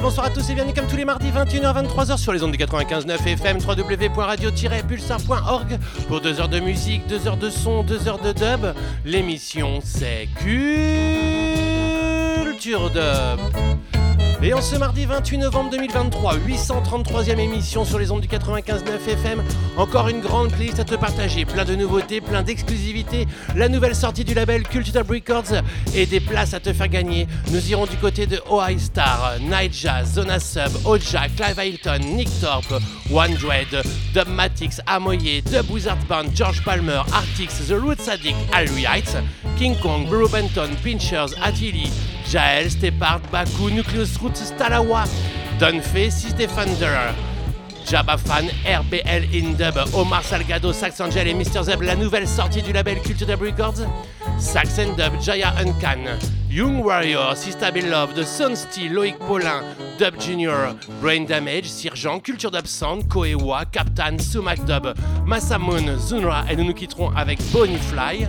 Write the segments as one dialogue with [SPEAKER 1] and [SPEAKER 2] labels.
[SPEAKER 1] Bonsoir à tous et bienvenue comme tous les mardis 21h 23h sur les ondes du 95.9 FM www.radio-pulsar.org pour 2 heures de musique, 2 heures de son, 2 heures de dub. L'émission c'est Culture Dub. Et en ce mardi 28 novembre 2023, 833e émission sur les ondes du 95.9 FM, encore une grande playlist à te partager, plein de nouveautés, plein d'exclusivités, la nouvelle sortie du label Culture Records et des places à te faire gagner. Nous irons du côté de OI Star, Night Jazz, Zona Sub, Oja, Clive Hilton, Nick Thorpe, One Dread, Dubmatics, Amoye, Dub Wizard Band, George Palmer, Artix, The Root Sadik, Alry Heights, King Kong, Burrow Benton, Pinchers, Attili, Jael, Stepard, Baku, Nucleus Roots, Stalawa, Dunfe, Six Defender, Jabba Fan, RBL Indub, Omar Salgado, Sax Angel et Mr. Zeb, la nouvelle sortie du label Culture Dub Records, Sax Dub, Jaya Uncan, Young Warrior, Sista Love, The Sun Steel, Loïc Paulin, Dub Junior, Brain Damage, Sirjan, Culture Dub Sound, Koewa, Captain, Sumac Dub, Masamoon, Zunra et nous nous quitterons avec Bonnie Fly.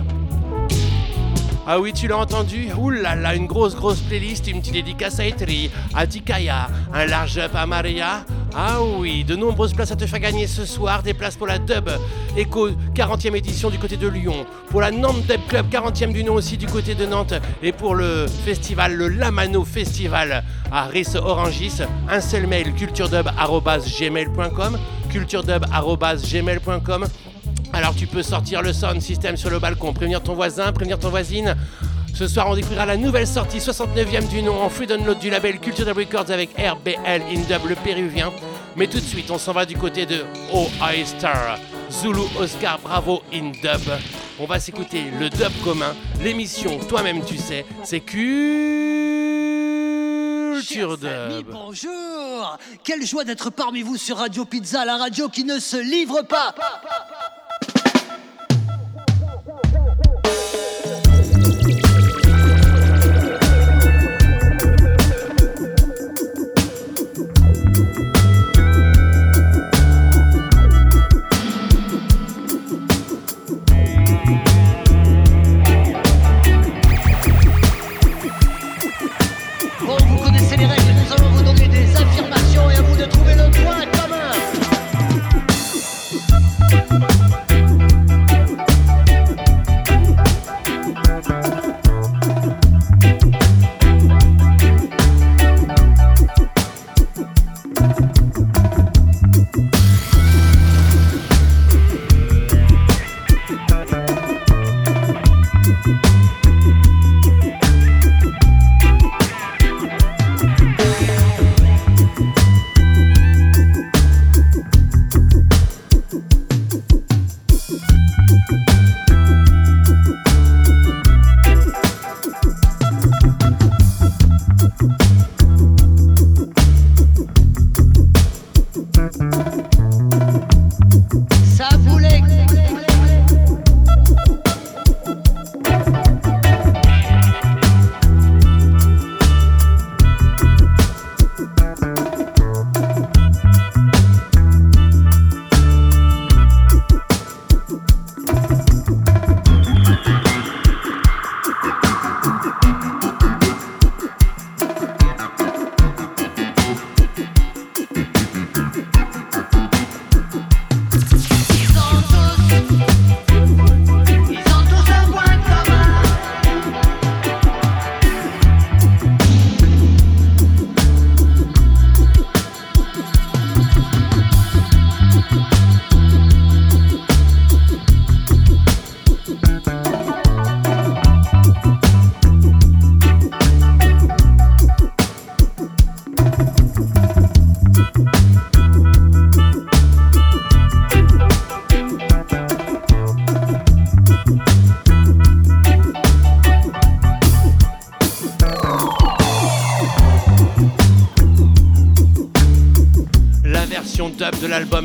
[SPEAKER 1] Ah oui, tu l'as entendu. Là, une grosse grosse playlist, une petite dédicace à Etri, à Tikaya, un large up à Maria. Ah oui, de nombreuses places à te faire gagner ce soir, des places pour la Dub Echo 40e édition du côté de Lyon, pour la Nantes Dub Club 40e du nom aussi du côté de Nantes, et pour le festival, le Lamano Festival à Riss Orangis, un seul mail culturedub.gmail.com culturedub.gmail.com alors tu peux sortir le sound system sur le balcon, prévenir ton voisin, prévenir ton voisine. Ce soir, on découvrira la nouvelle sortie 69e du nom en free download du label Culture Dub Records avec RBL Indub le péruvien. Mais tout de suite, on s'en va du côté de OI Star, Zulu Oscar Bravo Indub. On va s'écouter le dub commun, l'émission Toi-même tu sais, c'est Culture Dub.
[SPEAKER 2] bonjour Quelle joie d'être parmi vous sur Radio Pizza, la radio qui ne se livre pas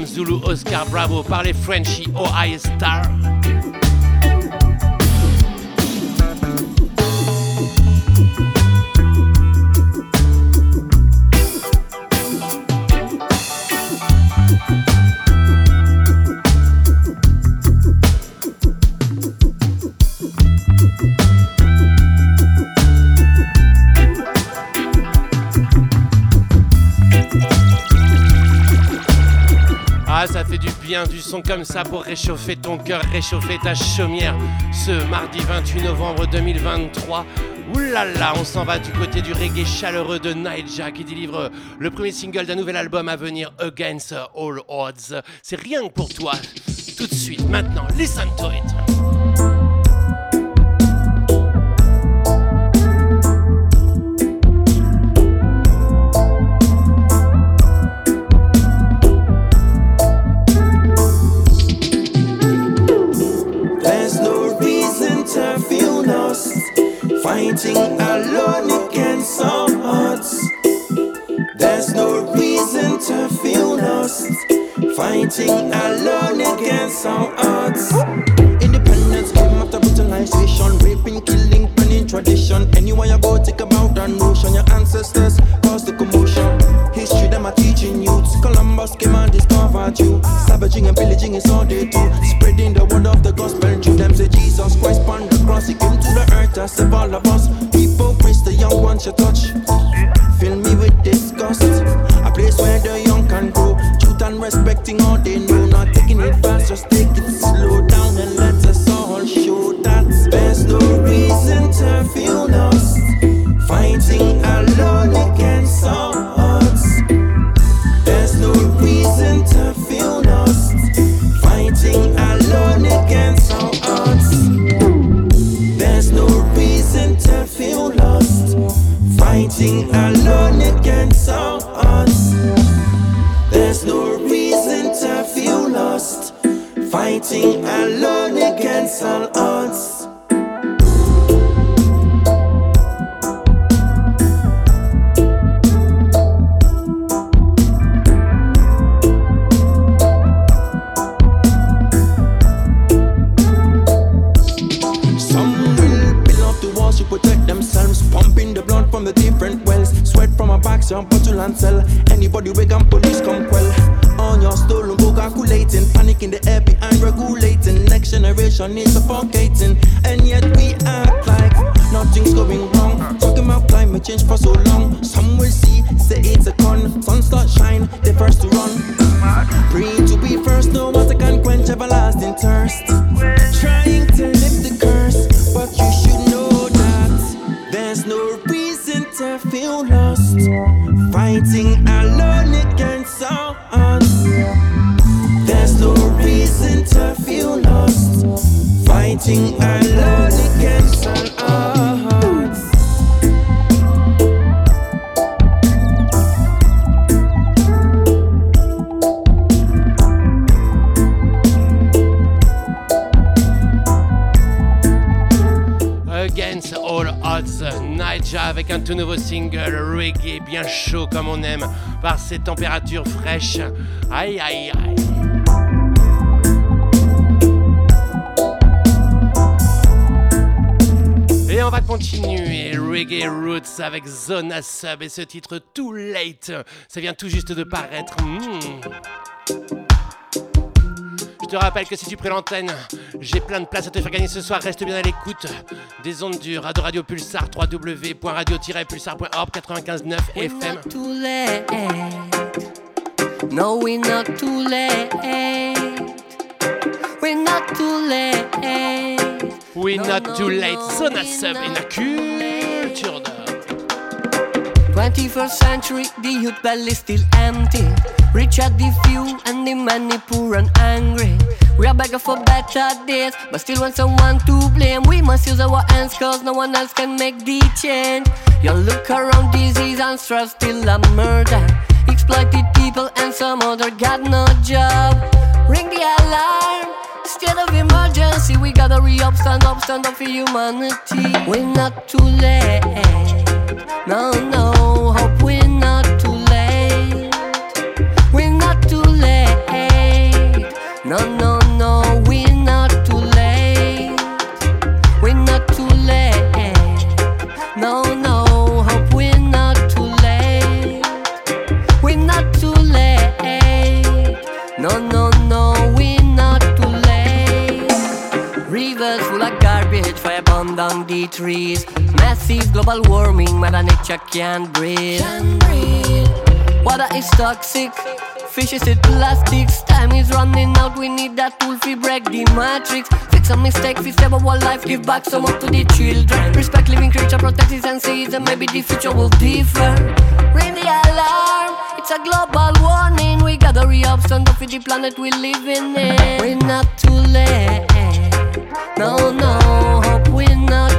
[SPEAKER 1] Zulu Oscar Bravo par les Frenchies OI Star. Du son comme ça pour réchauffer ton cœur, réchauffer ta chaumière. Ce mardi 28 novembre 2023. Oulala, on s'en va du côté du reggae chaleureux de Nightja qui délivre le premier single d'un nouvel album à venir, Against All Odds. C'est rien que pour toi. Tout de suite, maintenant, listen to it.
[SPEAKER 3] Fighting alone against our odds. Anybody wake up, police come quell. On your stolen calculating, panic in the air behind regulating. Next generation is suffocating, and yet we act like nothing's going wrong. Talking about climate change for so long. Some will see, say it's a con. Sun start shine, they first to run. Praying to be first, no water can quench everlasting thirst. Trying to Fighting alone against all. There's no reason to feel lost. Fighting alone
[SPEAKER 1] single reggae bien chaud comme on aime par ces températures fraîches. Aïe aïe aïe. Et on va continuer Reggae Roots avec Zona Sub et ce titre Too Late. Ça vient tout juste de paraître. Hmm. Je te rappelle que si tu prends l'antenne, j'ai plein de places à te faire gagner ce soir. Reste bien à l'écoute des ondes dures de Radio Pulsar, www.radio-pulsar.org 95.9 FM.
[SPEAKER 4] not too late. No, we're not too late. We're not too late.
[SPEAKER 1] We
[SPEAKER 4] No,
[SPEAKER 1] not
[SPEAKER 4] no,
[SPEAKER 1] too late,
[SPEAKER 4] no,
[SPEAKER 1] Zona
[SPEAKER 4] we're
[SPEAKER 1] Sub et la
[SPEAKER 4] not
[SPEAKER 1] culture d'or.
[SPEAKER 4] 21st century, the youth belly still empty. Rich are the few and the many poor and angry. We are begging for better days, but still want someone to blame. We must use our hands cause no one else can make the change. You look around, disease and stress still a murder. Exploited people and some other got no job. Ring the alarm. State of emergency, we gotta re up, stand up, stand up for humanity. We're not too late. No, no, hope we're not too late. We're not too late. No, no, bomb down the trees. Massive global warming, Mother Nature can't breathe. Water is toxic, Fishes with plastics. Time is running out. We need that tool to break the matrix. Fix a mistake, fix step our life. Give back some up to the children. Respect living creature, protect and seas, and maybe the future will differ. Ring the alarm. It's a global warning. We gotta re-up, stand up the planet we live in. Eh. We're not too late. No, no, hope we're not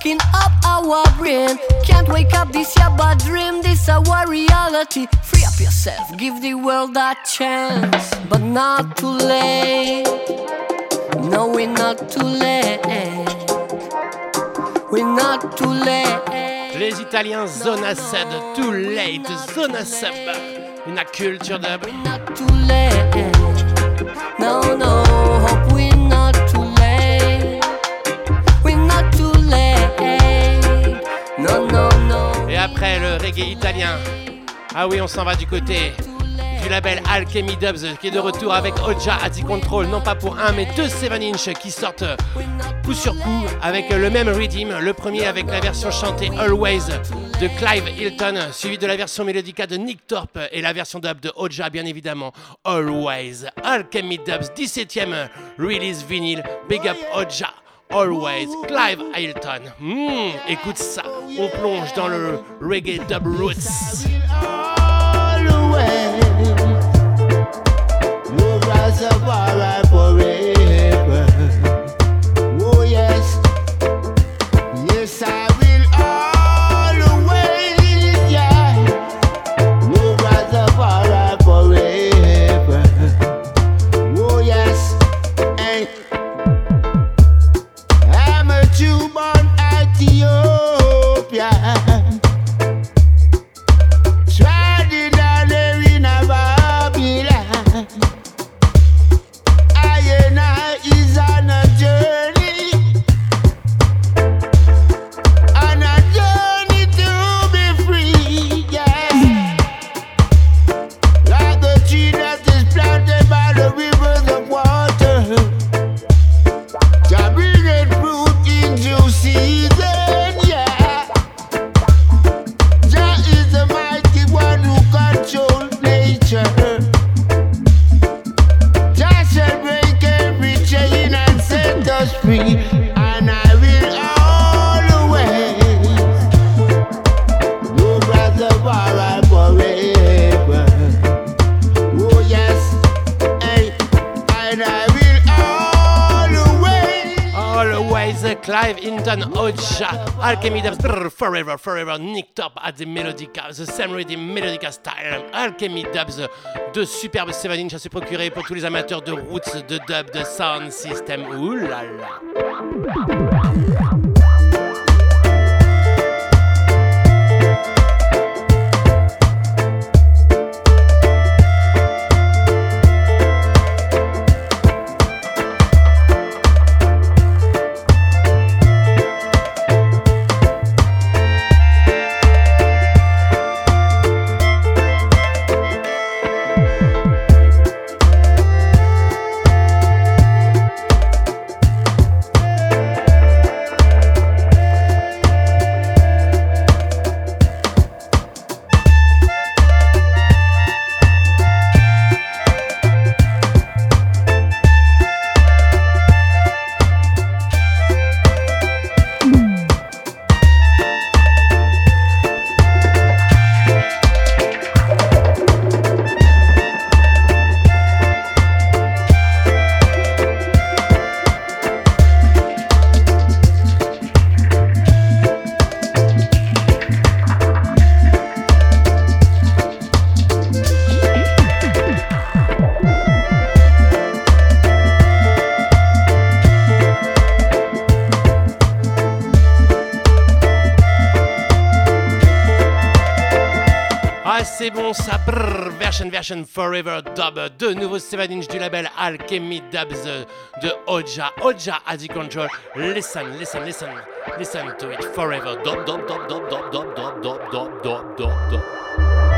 [SPEAKER 4] locking up our brain. Can't wake up this year but dream this our reality. Free up yourself, give the world a chance, but not too late. No, we're not too late. We're not too late.
[SPEAKER 1] Les Italiens Zona Sub, Too Late, Zona Sub, une culture dub.
[SPEAKER 4] We're not too late. No, no,
[SPEAKER 1] après le reggae italien, ah oui, on s'en va du côté du label Alchemy Dubs qui est de retour avec Oja Ati Control, non pas pour un mais deux 7 inch qui sortent coup sur coup avec le même rhythm. Le premier avec la version chantée Always de Clive Hilton, suivi de la version mélodica de Nick Thorpe et la version dub de Oja, bien évidemment. Always. Alchemy Dubs, 17ème release vinyle. Big up Oja. Always, Clive Hilton. Hmm, écoute ça, on plonge dans le reggae dub roots. Clive Hinton, Oja, Alchemy Dubs, Forever, Forever, Nick Top at the Melodica, The Same Rhythm, Melodica Style, Alchemy Dubs, deux superbes 7 inch à se procurer pour tous les amateurs de roots, de dub, de sound system. Ouh. C'est bon, ça brrr, version version forever dub, de nouveaux 7 inch du label Alchemy Dubs de Oja, Oja Adi Control. Listen, listen, listen, listen to it forever. Dub, dub, dub, dub, dub, dub, dub, dub, dub, dub, dub, dub.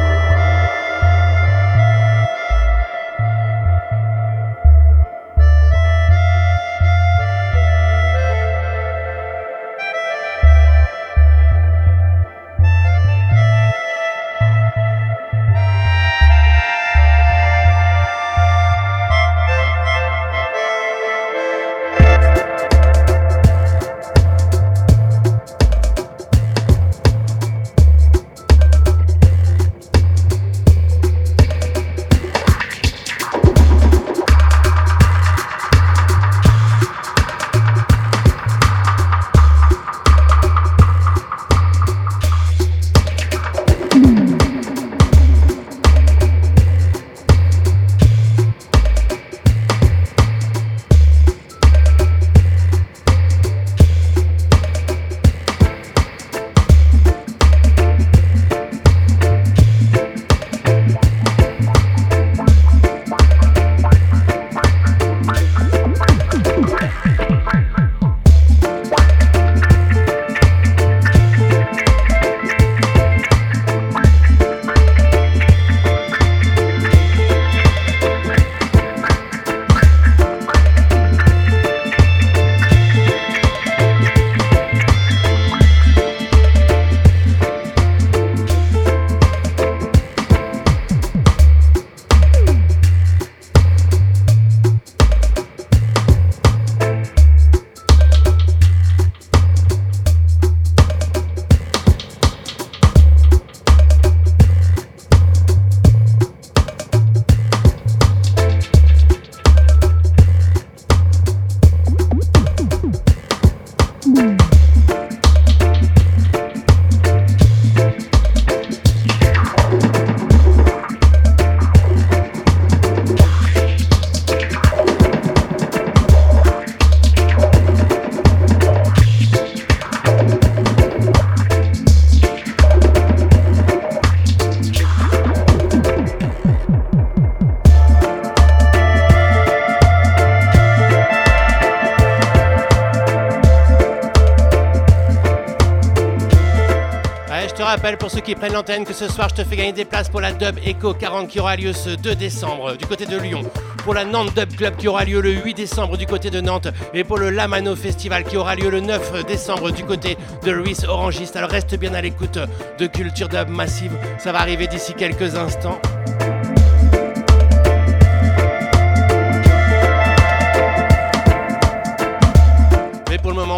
[SPEAKER 1] Pour ceux qui prennent l'antenne que ce soir je te fais gagner des places pour la Dub Echo 40 qui aura lieu ce 2 décembre du côté de Lyon, pour la Nantes Dub Club qui aura lieu le 8 décembre du côté de Nantes et pour le Lamano Festival qui aura lieu le 9 décembre du côté de Ruiz Orangiste. Alors reste bien à l'écoute de Culture Dub Massive, ça va arriver d'ici quelques instants.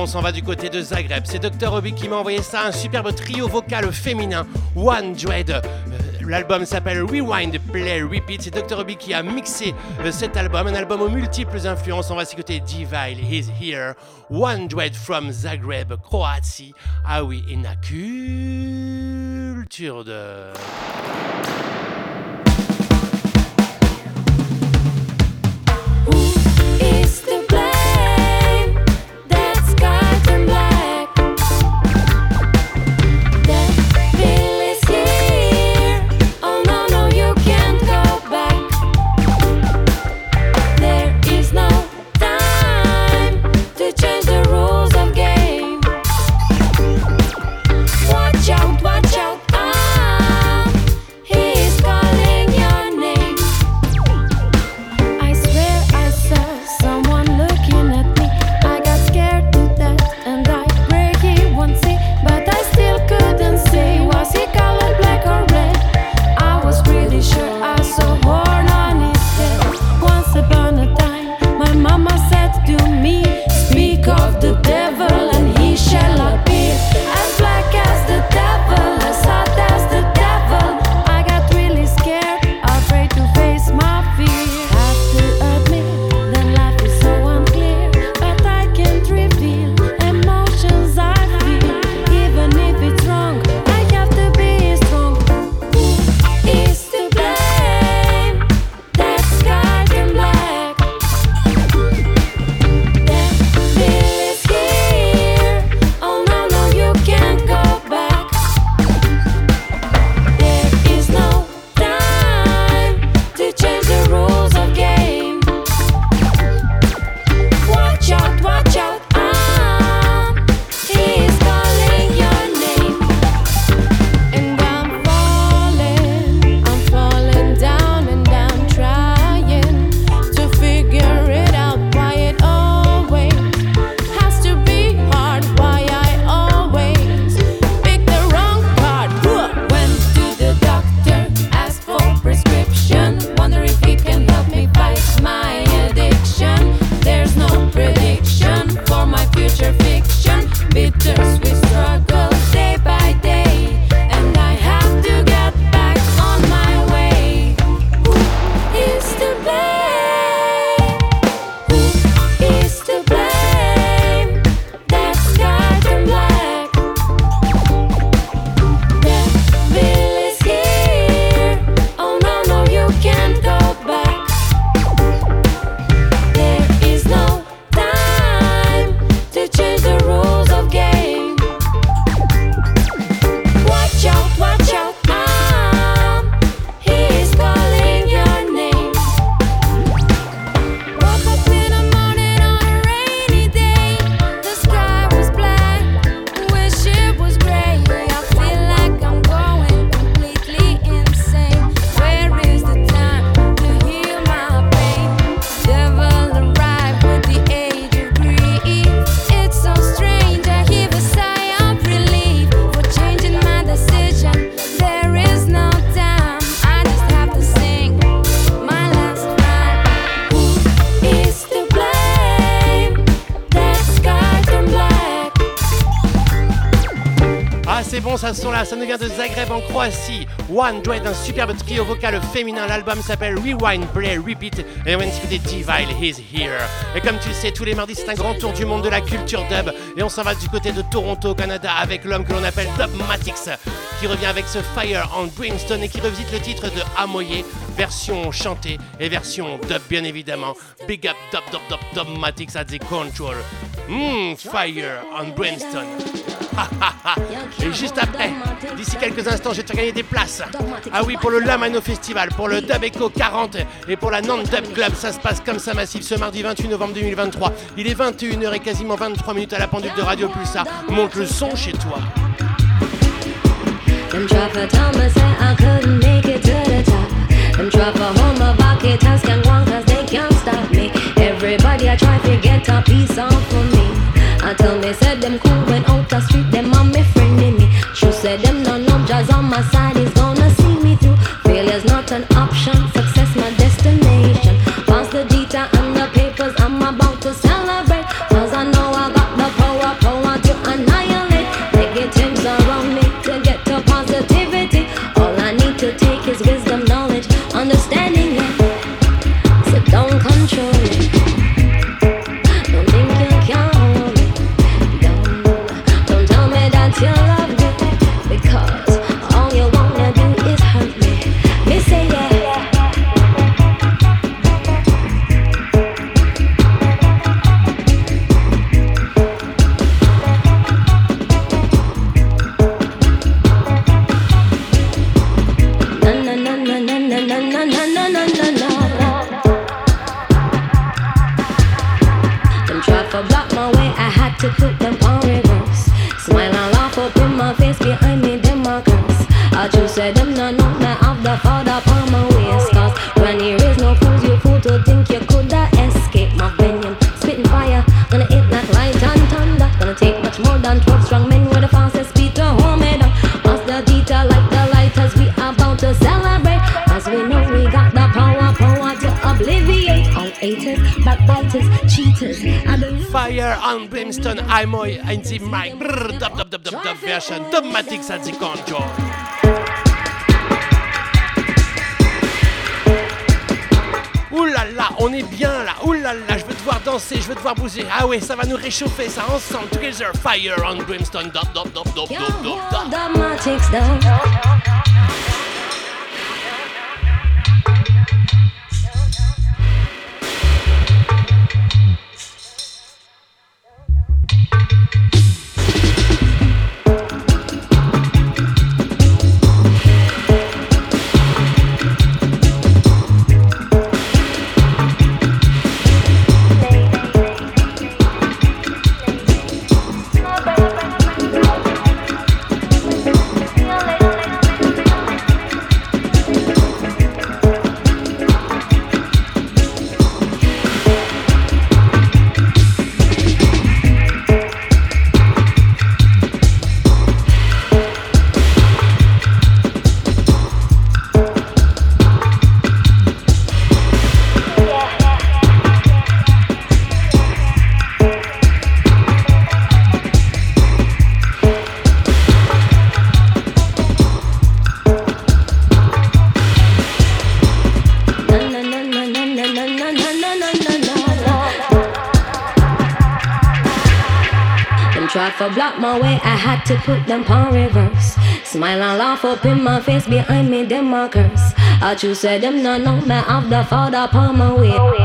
[SPEAKER 1] On s'en va du côté de Zagreb. C'est Dr. Obi qui m'a envoyé ça, un superbe trio vocal féminin, One Dread. Euh, l'album s'appelle Rewind, Play, Repeat. C'est Dr. Obi qui a mixé euh, cet album, un album aux multiples influences. On va s'écouter Divile Is Here, One Dread from Zagreb, Croatie. Ah oui, et culture de.
[SPEAKER 5] One Dread, un superbe trio vocal féminin. L'album s'appelle Rewind, Play, Repeat. Et on vient de Divile, He's Here. Et comme tu le sais, tous les mardis, c'est un grand tour du monde de la culture dub. Et on s'en va du côté de Toronto, au Canada, avec l'homme que l'on appelle Dubmatix, qui revient avec ce Fire on Brimstone et qui revisite le titre de Amoye, version chantée et version dub, bien évidemment. Big up, dub, dub, dub, Dubmatix at the control. Mmm, Fire on Brimstone. Et juste après, d'ici quelques instants, je vais te gagner des places. Ah oui, pour le Lamano Festival, pour le Dub Echo 40 et pour la Nantes Dub Club. Ça se passe comme ça massif ce mardi 28 novembre 2023. Il est 21h et quasiment 23 minutes à la pendule de Radio Pulsar. Monte le son chez toi. Everybody I try to get a piece me. Tell me, said them cool when out the street, them and me friend in me. She said them no no jazz on my side is gonna Dubmatics at the control. Ouh là là, on est bien là. Ouh là là, je veux te voir danser, je veux te voir bouger. Ah ouais, ça va nous réchauffer ça ensemble. Together, fire on brimstone. Dub, dub, dub, dub, dub, dub. To block my way, I had to put them on reverse. Smile and laugh up in my face behind me, them markers. I choose them no know me have the father upon my way.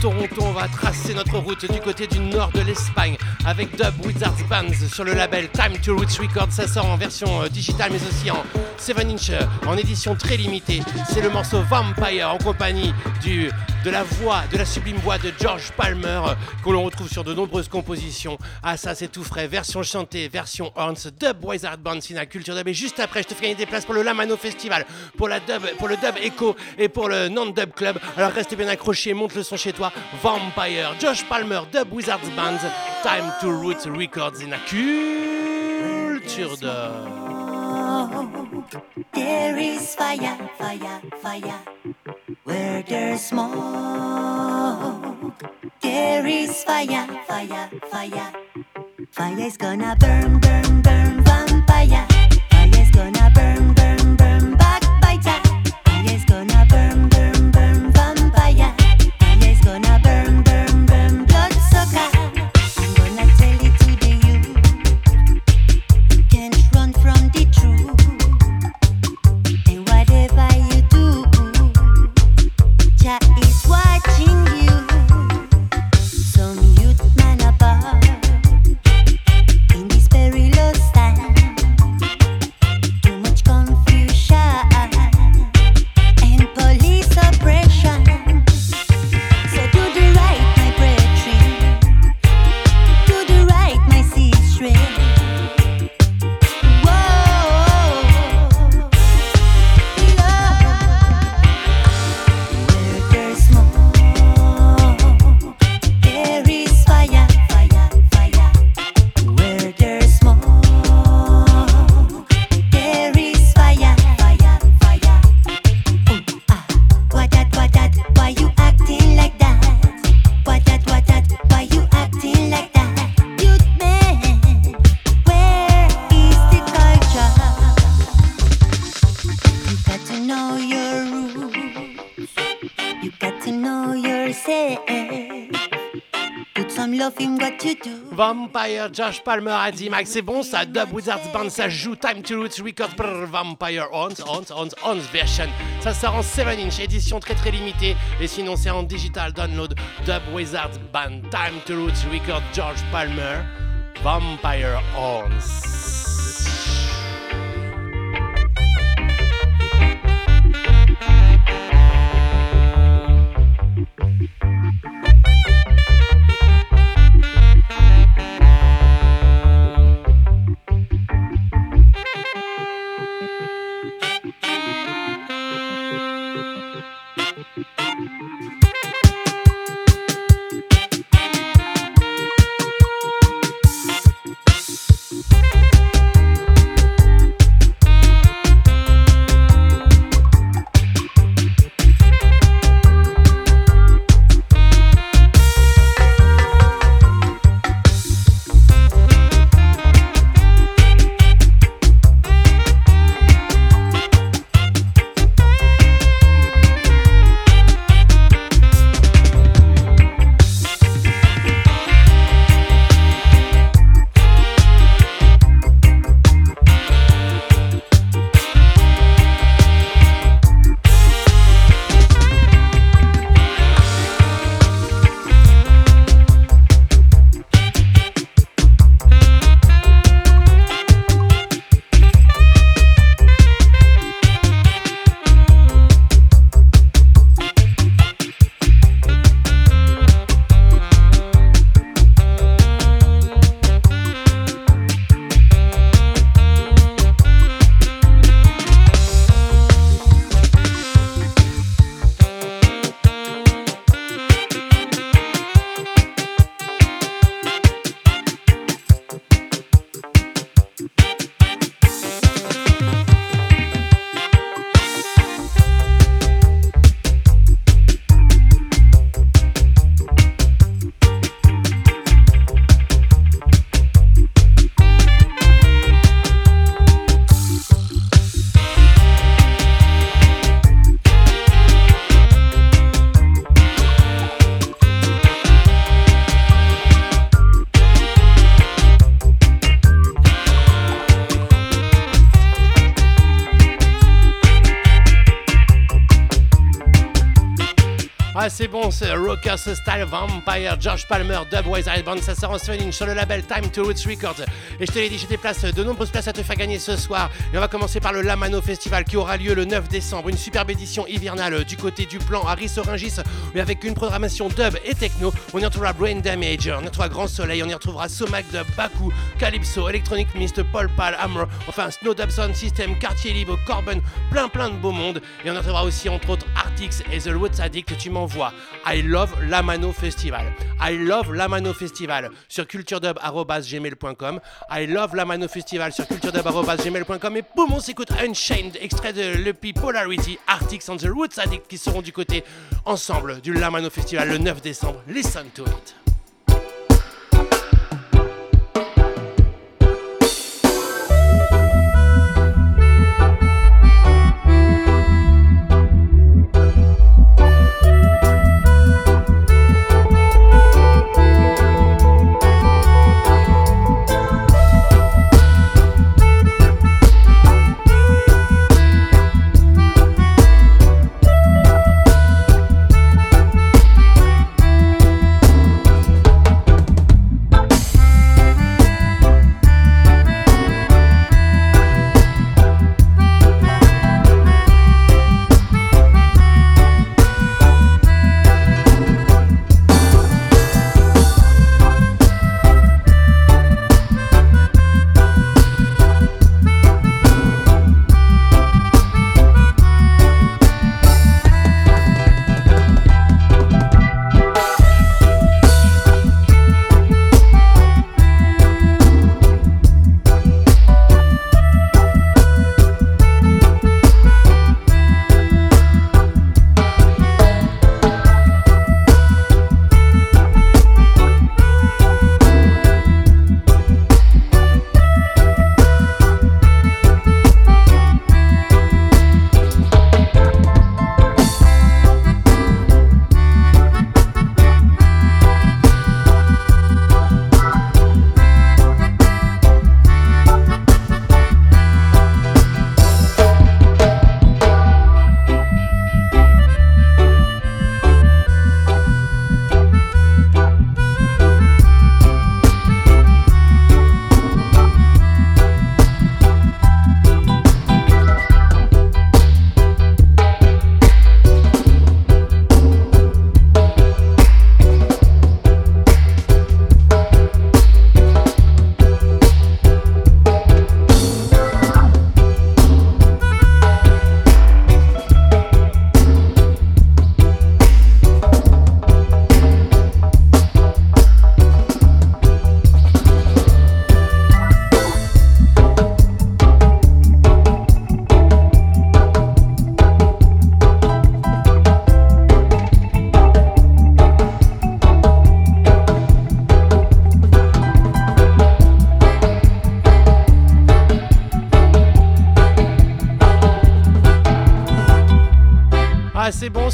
[SPEAKER 1] Toronto, on va tracer notre route du côté du nord de l'Espagne avec Dub Wizards Bands sur le label Time to Roots Records. Ça sort en version euh, digitale mais aussi en 7 inch euh, en édition très limitée. C'est le morceau Vampire en compagnie du, de la voix, de la sublime voix de George Palmer euh, que l'on retrouve sur de nombreuses compositions. Ah, ça c'est tout frais, version chantée, version Horns, Dub Wizard Bands, la culture dub. Et juste après, je te fais gagner des places pour le Lamano Festival, pour, la dub, pour le Dub Echo et pour le Non-Dub Club. Alors reste bien accroché, monte le son chez toi. Vampire, Josh Palmer, Dub Wizards Bands, Time to Roots Records in la culture
[SPEAKER 6] There is fire, fire, fire. Where there's smoke, there is fire, fire, fire. Fire is gonna burn, burn, burn, vampire. Fire is gonna burn,
[SPEAKER 1] Vampire, Josh Palmer a dit Max, c'est bon ça, Dub Wizards Band, ça joue Time to Roots Records, brr, Vampire Ons, Ons, Ons, Ons version. Ça sort en 7 inch, édition très très limitée, et sinon c'est en digital download. Dub Wizards Band, Time to Roots Records, George Palmer, Vampire.
[SPEAKER 6] Thank
[SPEAKER 1] Style Vampire, George Palmer, Dub Wise Band, ça sort en streaming sur le label Time to Roots Records. Et je te l'ai dit, j'ai des places, de nombreuses places à te faire gagner ce soir. Et on va commencer par le Lamano Festival qui aura lieu le 9 décembre. Une superbe édition hivernale du côté du plan Harris Oringis, mais avec une programmation dub et techno. On y retrouvera Brain Damage, on y retrouvera Grand Soleil, on y retrouvera Somac Dub, Baku, Calypso, Electronic Mist, Paul Pal, Hammer, enfin Snow Dub Sound System, Quartier Libre, Corben, plein plein de beau monde. Et on y retrouvera aussi entre autres Et The Woods Addict. Tu m'envoies. I love Lamano Festival. I love Lamano Festival sur culturedub.gmail.com. I love Lamano Festival sur culturedub.gmail.com. Et boum, on s'écoute Unchained, extrait de l'EP Polarity, Arctics and the Roots Addict qui seront du côté ensemble du Lamano Festival le 9 décembre. Listen to it.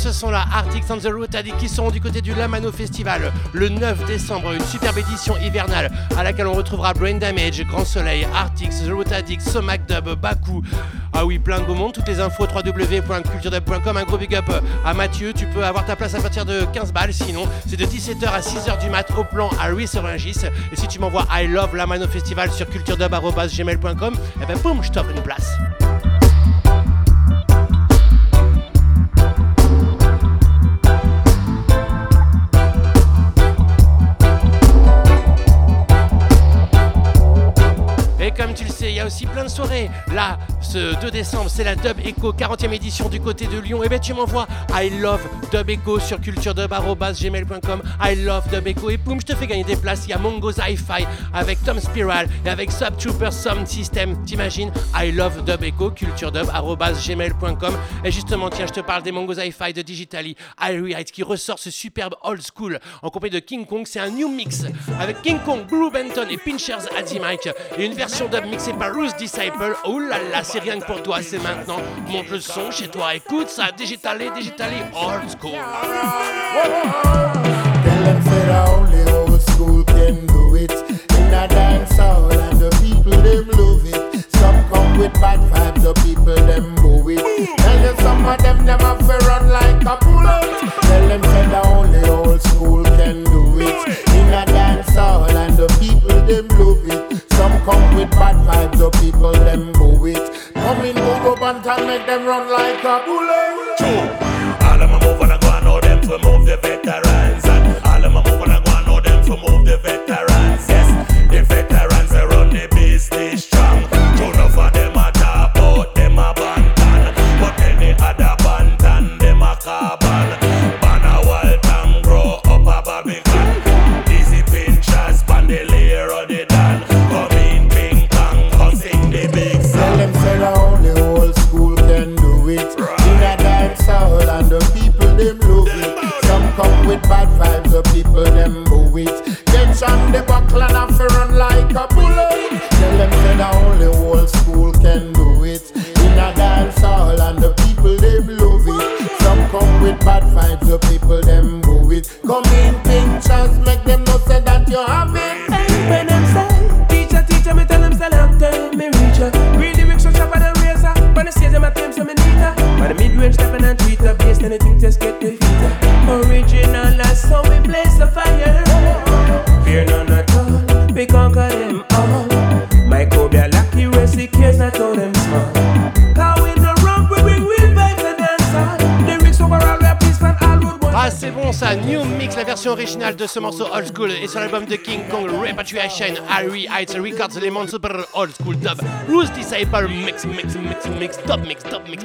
[SPEAKER 1] Ce sont là Arctic and the Root qui seront du côté du Lamano Festival le 9 décembre. Une superbe édition hivernale à laquelle on retrouvera Brain Damage, Grand Soleil, Arctic, The Root Addict, Somac Dub, Baku. Ah oui, plein de beau monde. Toutes les infos www.culturedub.com. Un gros big up à Mathieu. Tu peux avoir ta place à partir de 15 balles. Sinon, c'est de 17h à 6h du mat au plan à Louis Ringis. Et si tu m'envoies I love Lamano Festival sur culturedub.gmail.com, et eh ben boum, je t'offre une place. De soirées. Là, ce 2 décembre, c'est la Dub Echo 40e édition du côté de Lyon. Et eh bien tu m'envoies I love Dub Echo sur culturedub.gmail.com. I love Dub Echo. Et boum, je te fais gagner des places. Il y a Mongo's Hi-Fi avec Tom Spiral et avec Subtrooper Sound System. T'imagines? I love Dub Echo, culturedub.gmail.com. Et justement, tiens, je te parle des Mongo's Hi-Fi de Digitally. I Heights qui ressort ce superbe old school en compagnie de King Kong. C'est un new mix avec King Kong, Blue Benton et Pinchers Addy Mike. Et une version dub mixé par Ruth Disciple. Oh là là, c'est rien que pour toi, c'est maintenant. Monte le son chez toi, écoute ça, digitally, digitally, old school.
[SPEAKER 7] Tell them say only old school can do it. In a dance hall and the people love it. Some come with bad vibes, the people boo it. Tell some of them never run like a bullet. Tell them say that only old school can do it. In a dance hall and the people love it. Some come with bad vibes, the people boo it. Come in, up and make them run like a bullet. Two. vamos the better School
[SPEAKER 8] et sur l'album de King Kong Repatriation, Harry Heights Records, les mondes super old school dub, Roots Disciple, mix, mix, mix, mix, top, mix, top, mix.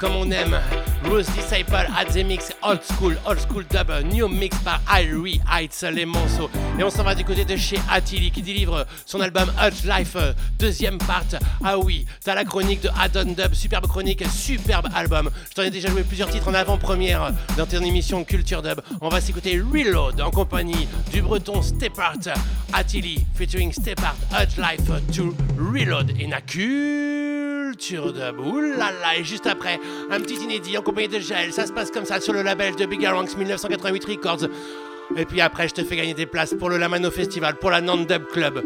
[SPEAKER 1] Comme on aime. Rose Disciple at the mix, old school, old school dub, new mix par Irie Heights, les morceaux. Et on s'en va du côté de chez Attili qui délivre son album Hot Life, deuxième part. Ah oui, t'as la chronique de Adon Dub, superbe chronique, superbe album. Je t'en ai déjà joué plusieurs titres en avant-première dans ton émission Culture Dub. On va s'écouter Reload en compagnie du breton Stepart, Attili featuring Stepart, Hot Life to Reload et Culture Dub. Oulala, et juste après, un petit inédit en compagnie de Gel. Ça se passe comme ça sur le label de Bigger Ranks 1988 Records. Et puis après, je te fais gagner des places pour le Lamano Festival, pour la Nantes Dub Club,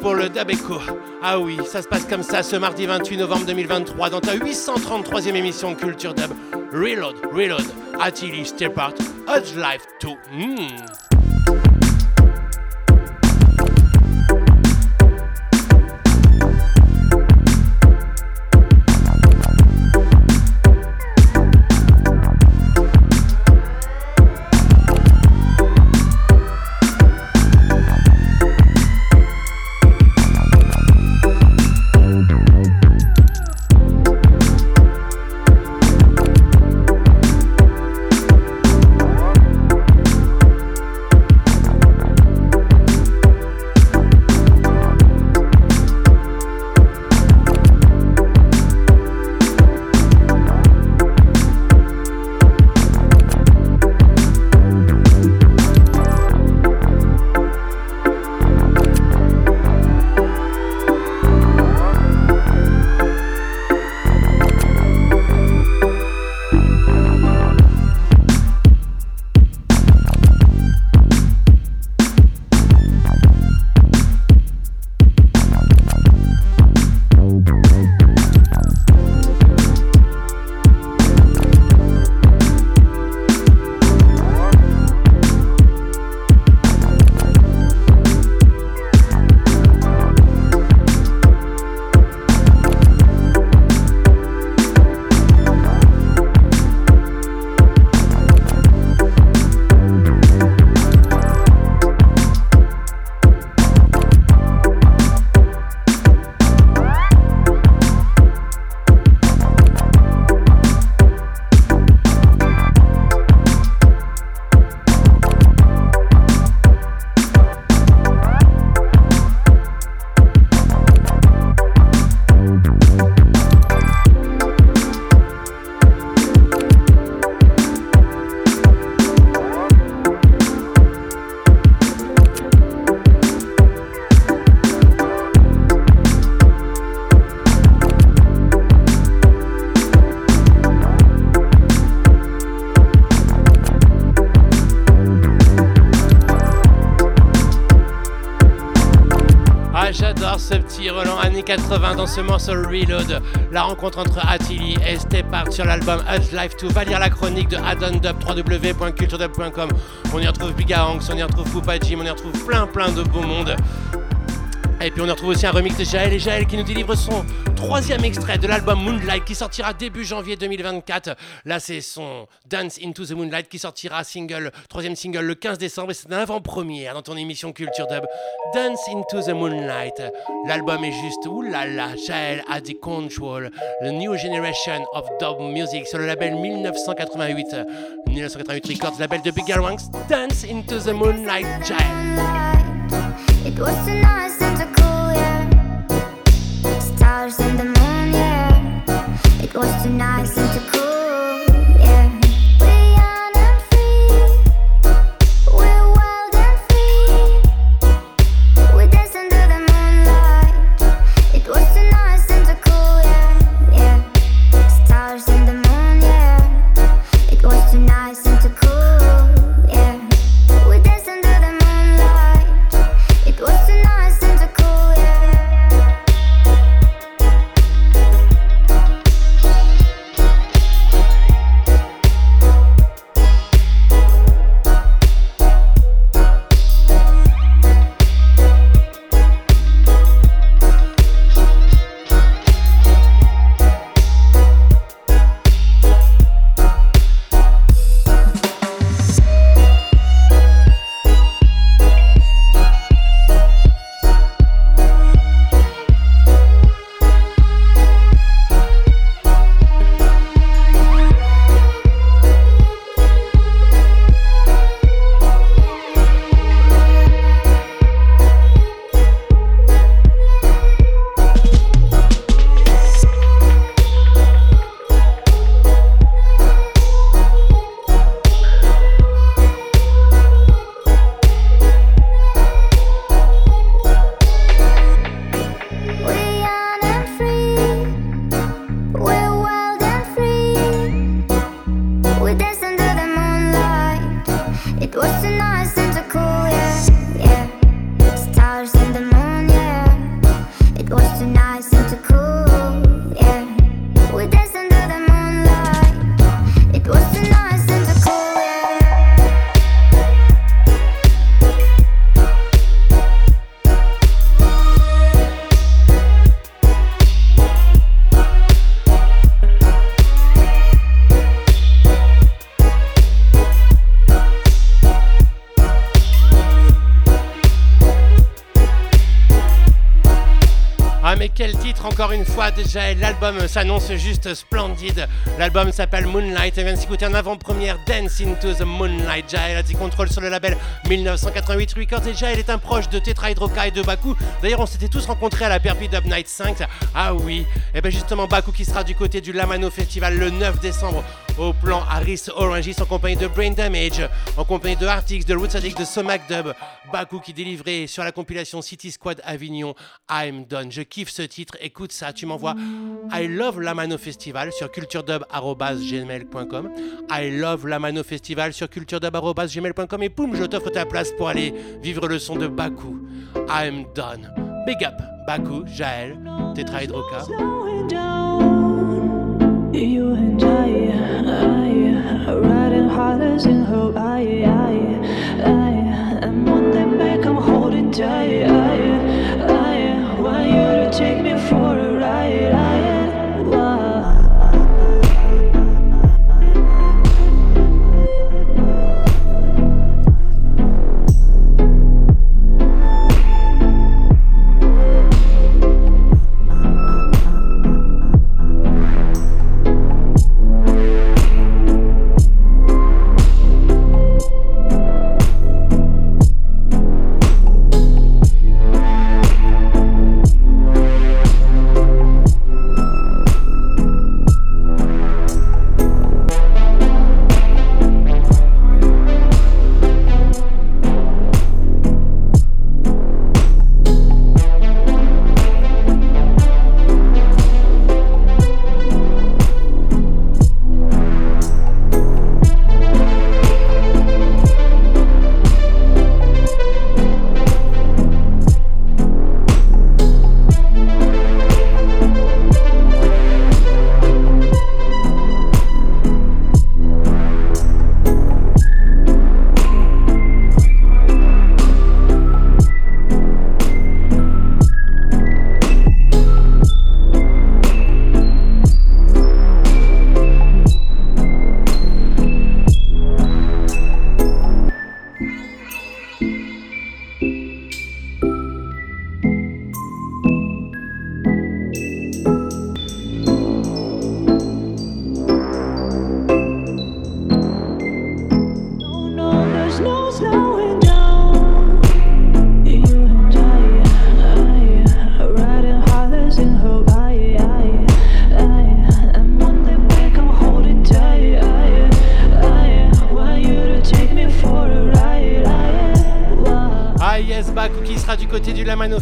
[SPEAKER 1] pour le Dub Echo. Ah oui, ça se passe comme ça ce mardi 28 novembre 2023 dans ta 833e émission Culture Dub. Reload, Reload, Attili, Step Out, Hudge Life 2. Hmm. Roland années 80 dans ce morceau Reload. La rencontre entre Attili et Stepart sur l'album Hudge Life 2. Va lire la chronique de Adon Dub, www.culturedub.com. On y retrouve Biga Hanks, on y retrouve Poupa Jim, on y retrouve plein plein de beaux mondes. Et puis on retrouve aussi un remix de Jaël et Jaël qui nous délivre son troisième extrait de l'album Moonlight qui sortira début janvier 2024. Là c'est son Dance into the Moonlight qui sortira single, troisième single le 15 décembre et c'est une avant-première dans ton émission Culture Dub. Dance into the Moonlight. L'album est juste, oulala, Jaël a the control. The new generation of dub music sur le label 1988. 1988 Records, label de Big Ranks. Dance into the Moonlight, Jaël.
[SPEAKER 9] It was so nice and so cool, yeah. Stars in the moon, yeah. It was too nice and too cool,
[SPEAKER 1] déjà, l'album s'annonce juste splendide. L'album s'appelle Moonlight et vient de s'écouter en avant-première Dance into the Moonlight. Jael a dit contrôle sur le label 1988 Records et Jael est un proche de Tetra et de Baku. D'ailleurs, on s'était tous rencontrés à la Perpi Dub Night 5. Ah oui, et bien justement, Baku qui sera du côté du Lamano Festival le 9 décembre au plan Harris Orangis en compagnie de Brain Damage, en compagnie de Artix, de Roots Addict, de Somac Dub, Baku qui délivrait sur la compilation City Squad Avignon, I'm Done. Je kiffe ce titre, écoute ça, tu m'envoies I Love Lamano Festival sur culturedub.gmail.com I Love Lamano Festival sur culturedub.gmail.com et poum, je t'offre ta place pour aller vivre le son de Baku, I'm Done. Big up, Baku, Jaël, Tetra Hydroca.
[SPEAKER 10] You.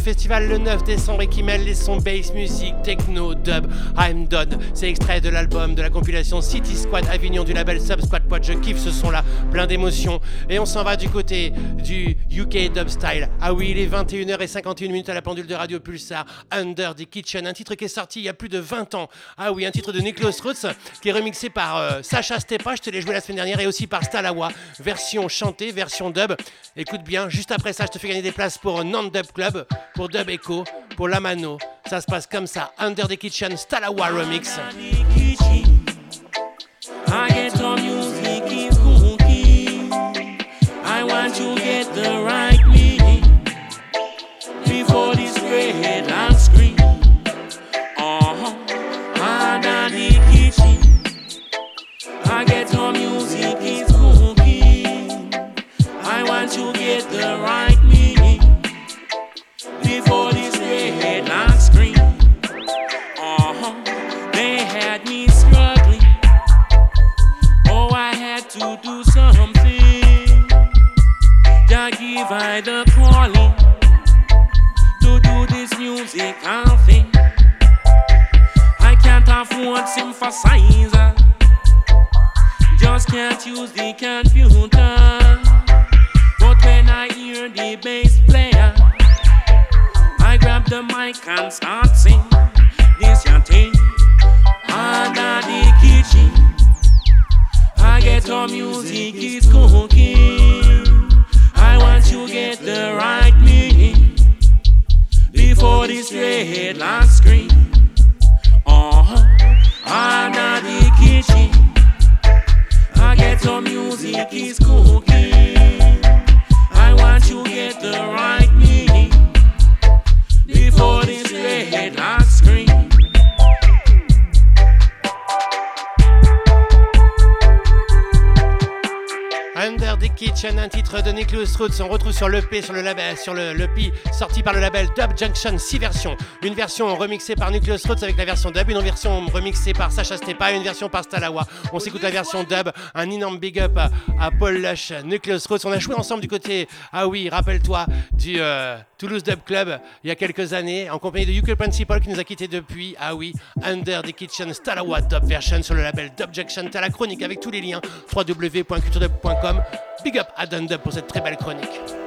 [SPEAKER 1] Le 9 décembre et qui mêle les sons bass music, techno, dub, I'm done. C'est extrait de l'album de la compilation City Squad Avignon du label Sub Squad Pod. Je kiffe ce son là, plein d'émotions. Et on s'en va du côté du UK dub style. Ah oui, il est 21h51 minutes à la pendule de Radio Pulsar. Under the Kitchen, un titre qui est sorti il y a plus de 20 ans. Ah oui, un titre de Nicholas Roots qui est remixé par euh, Sacha Stepa, je te l'ai joué la semaine dernière, et aussi par Stalawa. Version chantée, version dub. Écoute bien, juste après ça, je te fais gagner des places pour Non Dub Club, pour Dub Echo, pour La Mano. Ça se passe comme ça, Under the Kitchen, Stalawa Remix.
[SPEAKER 11] The right I the calling to do this music and thing. I can't afford synthesizer. Just can't use the computer. But when I hear the bass player, I grab the mic and start sing. this your thing. Under the kitchen, I get our music is cooking. You get the right meaning before this red light screen. Uh-huh. Under the kitchen, I get our music is cooking. I want you get the right meaning before this red light
[SPEAKER 1] Kitchen, un titre de Nicholas Roots. On retrouve sur l'EP, sur le label, sur le, l'EP, sorti par le label Dub Junction, 6 versions. Une version remixée par Nicholas Roots avec la version dub, une version remixée par Sacha Stepa une version par Stalawa. On s'écoute la version dub, un énorme big up à, Paul Lush, Nicholas Roots. On a joué ensemble du côté, ah oui, rappelle-toi, du euh, Toulouse Dub Club il y a quelques années, en compagnie de Yukel Principal qui nous a quittés depuis, ah oui, Under the Kitchen, Stalawa Dub version sur le label Dub Junction. T'as la chronique avec tous les liens, www.culturedub.com. Big up à Dundub pour cette très belle chronique.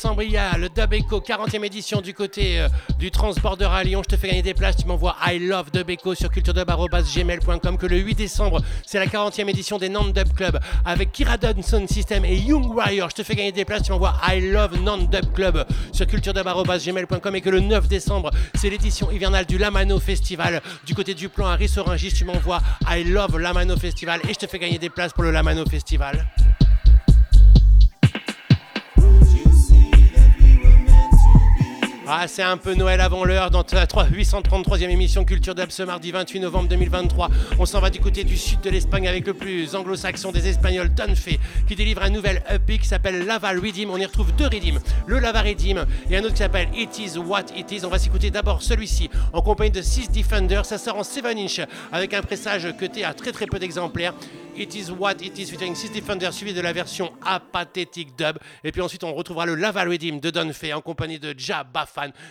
[SPEAKER 1] Que ce 2 décembre, il y a le Dub Echo 40e édition du côté euh, du Transborder à Lyon. Je te fais gagner des places. Tu m'envoies I love Dub Echo sur culturedub.gmail.com. Que le 8 décembre, c'est la 40e édition des Non Dub Club avec Kira Sound System et Young Warrior. Je te fais gagner des places. Tu m'envoies I love Non Dub Club sur culturedub.gmail.com. Et que le 9 décembre, c'est l'édition hivernale du Lamano Festival du côté du plan à Rissorangis. Tu m'envoies I love Lamano Festival et je te fais gagner des places pour le Lamano Festival. Ah, c'est un peu Noël avant l'heure dans 3 833e émission Culture Dub ce mardi 28 novembre 2023. On s'en va du côté du sud de l'Espagne avec le plus anglo-saxon des Espagnols, Dunfe, qui délivre un nouvel EP qui s'appelle Lava Redeem. On y retrouve deux Redeem, le Lava Redeem et un autre qui s'appelle It Is What It Is. On va s'écouter d'abord celui-ci en compagnie de 6 Defenders. Ça sort en 7 inch avec un pressage cuté à très très peu d'exemplaires. It Is What It Is featuring 6 Defenders suivi de la version apathétique dub. Et puis ensuite on retrouvera le Lava Redeem de Dunfe en compagnie de Ja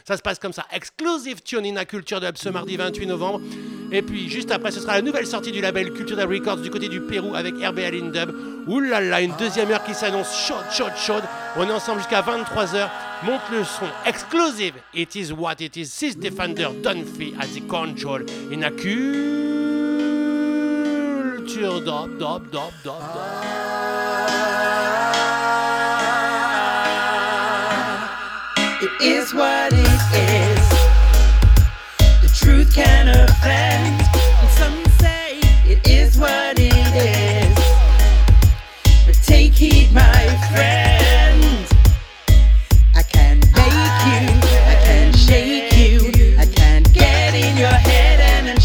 [SPEAKER 1] Ça se passe comme ça. Exclusive tune in a culture dub ce mardi 28 novembre. Et puis juste après, ce sera la nouvelle sortie du label Cultura Records du côté du Pérou avec RBL Indub. Ouh là là, une deuxième heure qui s'annonce chaude, chaude, chaude. On est ensemble jusqu'à 23h. Monte le son exclusive. It is what it is. Six Defender Dunphy as the control in a culture. Dop, dop, dop, dop,
[SPEAKER 12] It is what it is. The truth can offend. And some say it is what it is. But take heed, my friend. I can make you, I can shake you, I can get in your head and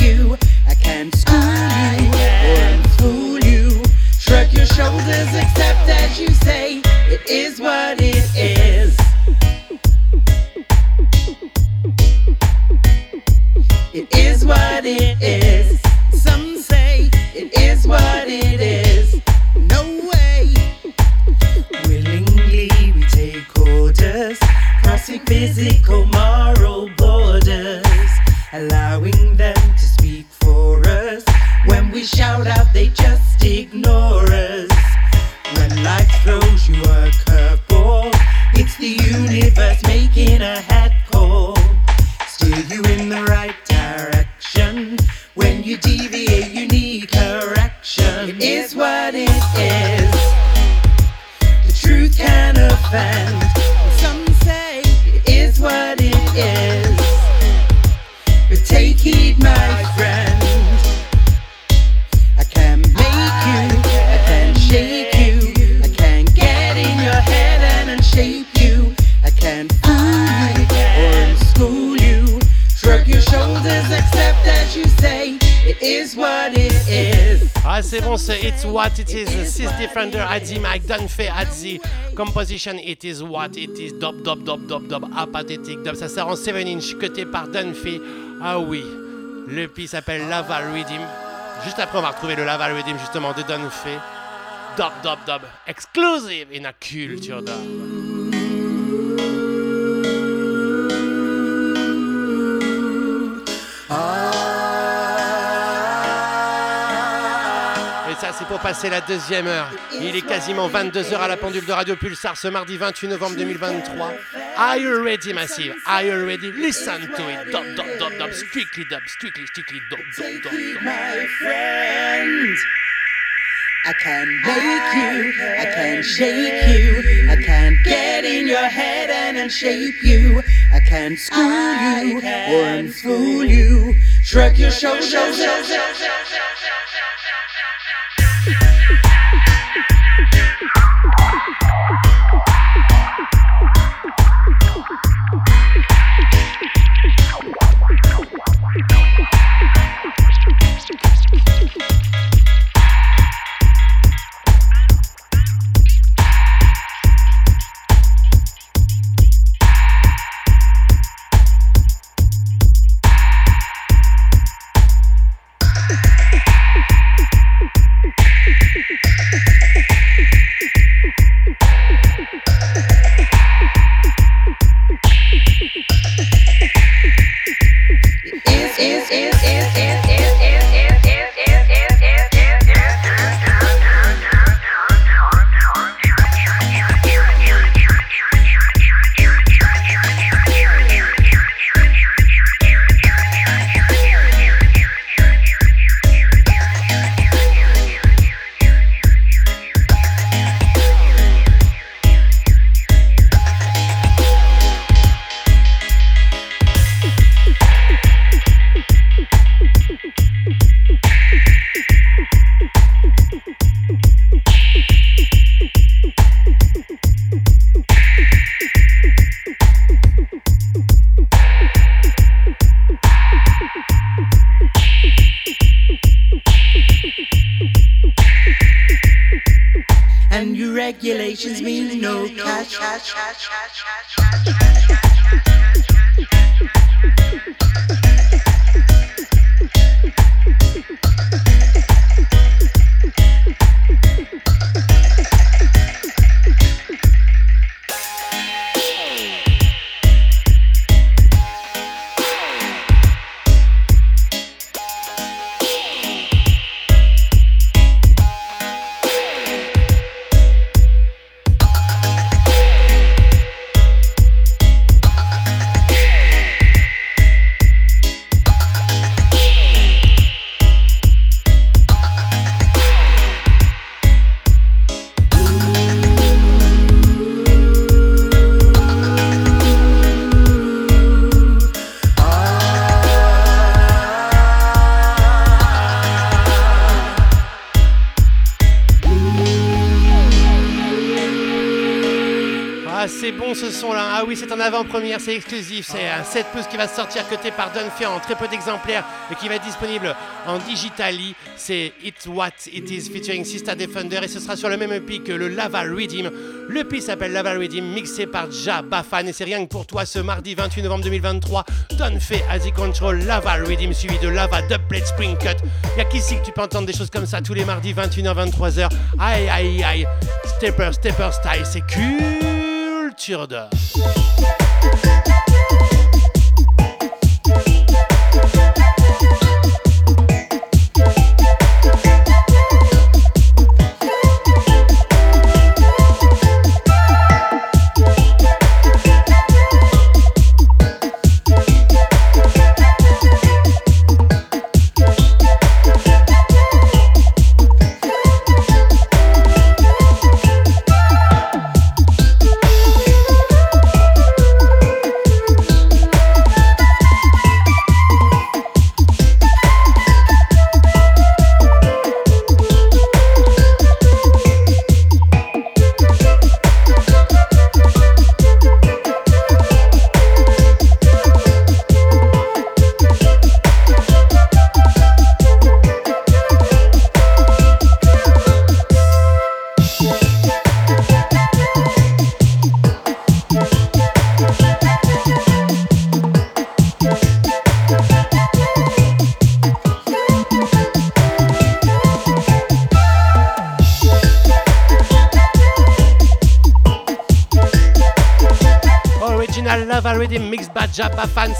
[SPEAKER 12] you. I can school you or fool you. Shrug your shoulders, accept as you say, it is what it is. It is what it is. Some say it is what it is. No way. Willingly we take orders, crossing physical, moral borders, allowing them to speak for us. When we shout out, they just ignore us. When life throws you a curveball, it's the universe making a hat offend. Some say it is what it is. But take heed, my friend. I can make you, I can shake you, I can get in your head and unshape you. I can fool you or school you. Shrug your shoulders, accept as you say, it is what it is.
[SPEAKER 1] Ah, c'est bon, c'est It's What It Is. Six Defender at the mic, Dunphy at the composition. It is what it is. Dub, dub, dub, dub, dub. Apathetic dub. Ça sort en 7 inch, cuté par Dunphy. Ah oui, le P s'appelle Laval Redeem. Juste après, on va retrouver le Laval Redeem justement de Dunphy. Dub, dub, dub. Exclusive in a culture dub. Et c'est pour passer la deuxième heure. Il est quasiment 22h à la pendule de Radio Pulsar ce mardi 28 novembre 2023. Are you ready, Massive? Are you ready? Listen to it. Dub, dub, dub, dub. Strictly dub. Strictly, strictly dub, dub, dub, dub.
[SPEAKER 12] my friend. I can make you, I can shake you, I can get in your head and unshape you, I can school you or unfool you, shrug your shoulders.
[SPEAKER 1] Thank you. Avant-première, c'est exclusif. C'est un 7 pouces qui va sortir côté par Dunphy en très peu d'exemplaires et qui va être disponible en digitali. C'est It's What It Is featuring Sista Defender et ce sera sur le même EP que le Lava Redeem. Le EP s'appelle Lava Redeem, mixé par Ja Bafan et c'est rien que pour toi ce mardi 28 novembre 2023. Dunphy, Asi Control, Lava Redeem suivi de Lava Dubplate Spring Cut. Y'a qu'ici que tu peux entendre des choses comme ça tous les mardis 21h-23h. Aïe aïe aïe, Stepper Stepper Style, c'est culture d'or. Bye.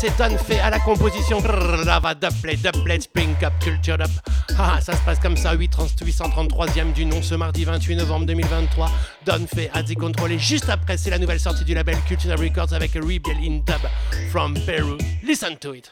[SPEAKER 1] C'est Don fait à la composition. Lava Dubplate, Dubplate, Spring Up, Culture Up. Ah, ça se passe comme ça, 8, 833e du nom ce mardi 28 novembre 2023. Don fait à contrôler juste après, c'est la nouvelle sortie du label Culture Records avec Rebel in Dub from Peru. Listen to it.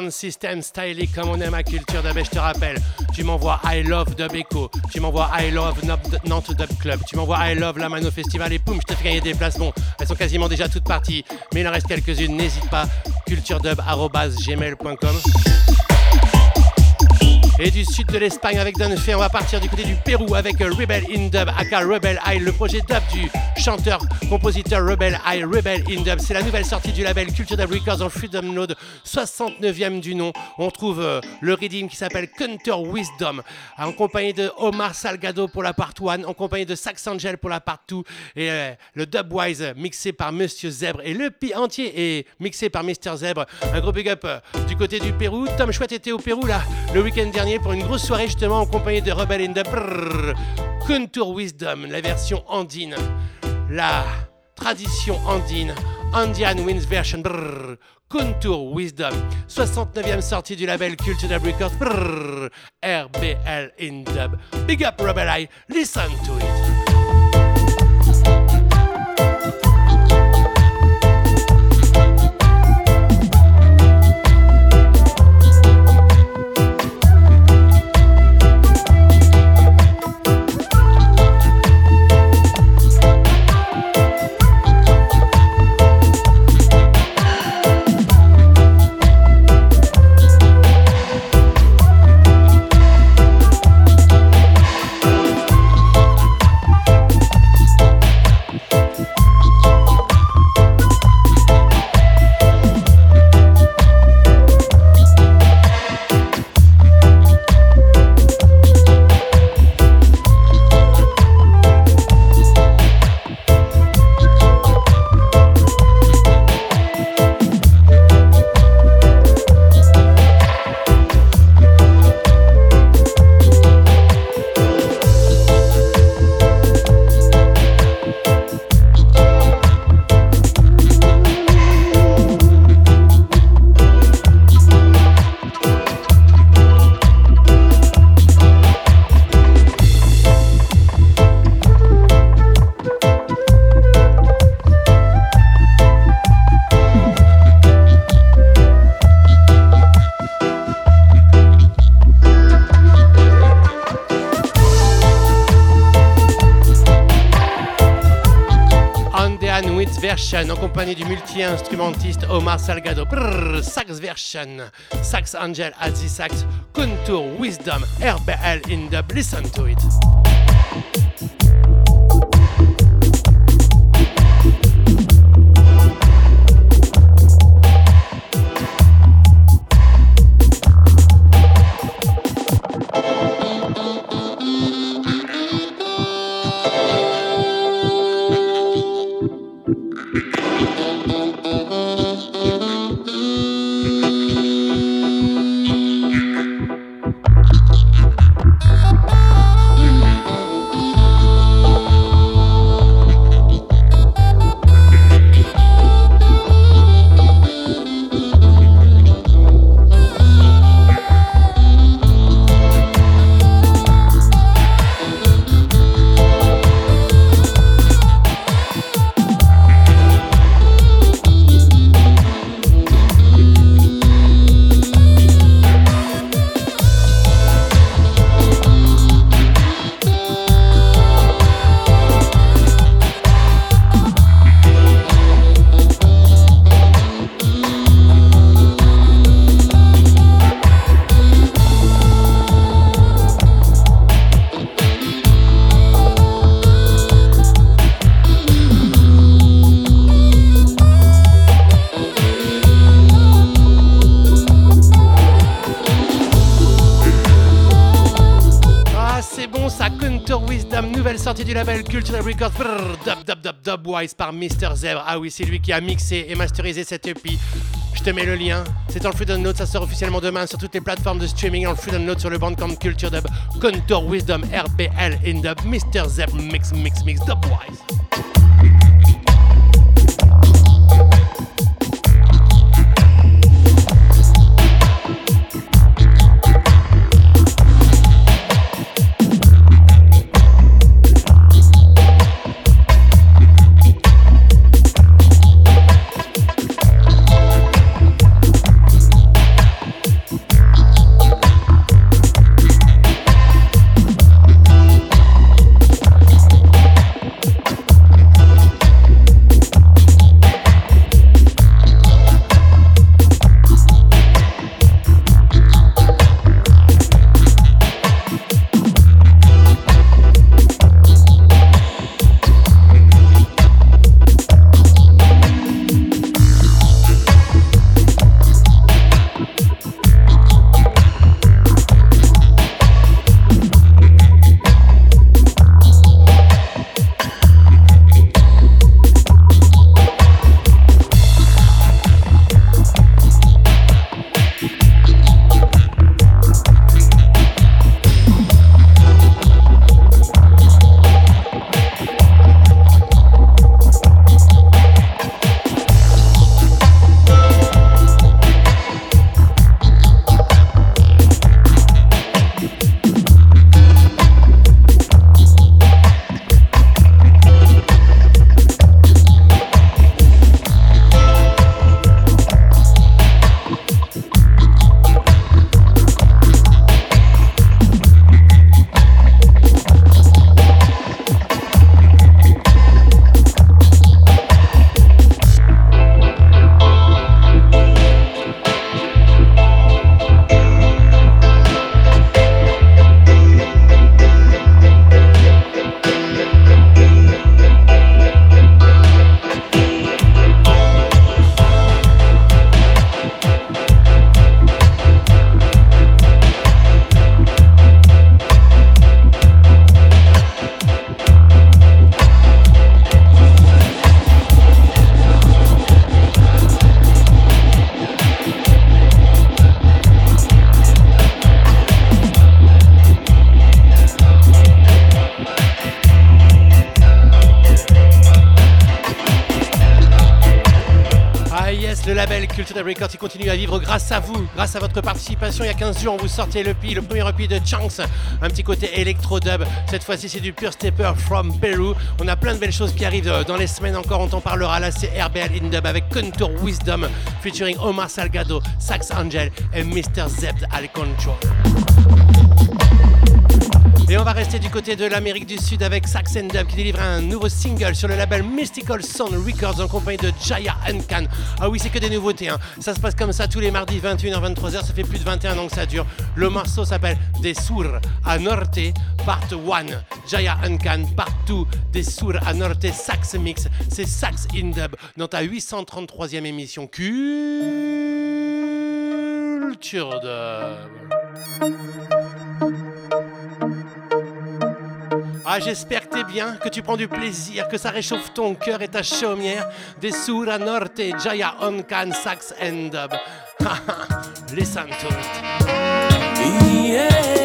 [SPEAKER 1] Sound System Styling comme on aime à culture dub. Et je te rappelle, tu m'envoies I Love Dub Echo, tu m'envoies I Love Nantes Dub Club, tu m'envoies I Love La Mano Festival et poum, je te fais gagner des places. Bon, elles sont quasiment déjà toutes parties, mais il en reste quelques-unes. N'hésite pas, culturedub.gmail.com. Et du sud de l'Espagne avec Dunfe, on va partir du côté du Pérou avec Rebel in Dub, aka Rebel Eye, le projet dub du chanteur, compositeur Rebel Eye, Rebel in Dub. C'est la nouvelle sortie du label Culture Dub Records en Freedom Node, 69e du nom. On trouve euh, le redeem qui s'appelle Counter Wisdom, en compagnie de Omar Salgado pour la part 1, en compagnie de Sax Angel pour la part 2, et euh, le Dubwise mixé par Monsieur Zèbre, et le pi entier est mixé par Mr Zèbre. Un gros big up euh, du côté du Pérou. Tom Chouette était au Pérou là, le week-end dernier pour une grosse soirée justement en compagnie de Rebel in Dub. Brrr. Contour Wisdom, la version andine, la tradition andine, Andian Wins version, brrr. Contour Wisdom, 69e sortie du label Culture Dub Records, brrr. RBL in Dub. Big up Rebel Eye, listen to it. Compagnie du multi-instrumentiste Omar Salgado. Brrr, sax version, Sax Angel the sax, Contour Wisdom, RBL in dub. Listen to it. Du label Cultural Records, Brrr, dub dub dub dubwise par Mr Zebra. Ah oui, c'est lui qui a mixé et masterisé cette EP. Je te mets le lien, c'est dans le Freedom Note, ça sort officiellement demain sur toutes les plateformes de streaming, dans le Freedom Note sur le Bandcamp Culture Dub, Contour Wisdom, RBL in dub, Mr Zeb, mix mix mix dubwise.
[SPEAKER 11] Grâce à vous, grâce à votre participation. Il y a 15 jours, on vous sortait le le premier EP de Chunks, un petit côté électro-dub. Cette fois-ci, c'est du pure stepper from Peru. On a plein de belles choses qui arrivent euh, dans les semaines encore, on t'en parlera. Là, c'est RBL in dub avec Contour Wisdom featuring Omar Salgado, Sax Angel et Mr. Zebd al Control. Et on va rester du côté de l'Amérique du Sud avec Sax and Dub qui délivre un nouveau single sur le label Mystical Sound Records en compagnie de Jaya Ah oui, c'est que des nouveautés. Hein. Ça se passe comme ça tous les mardis 21h-23h. Ça fait plus de 21 ans que ça dure. Le morceau s'appelle Des Sur a Norte Part 1. Jaya Uncan Part 2. Des Sur a Norte Sax Mix. C'est Sax in Dub dans ta 833e émission Culture Dub. Ah, j'espère que t'es bien, que tu prends du plaisir, que ça réchauffe ton cœur et ta chaumière. Des Sura Norte, Jaya Onkan, Sax and Dub.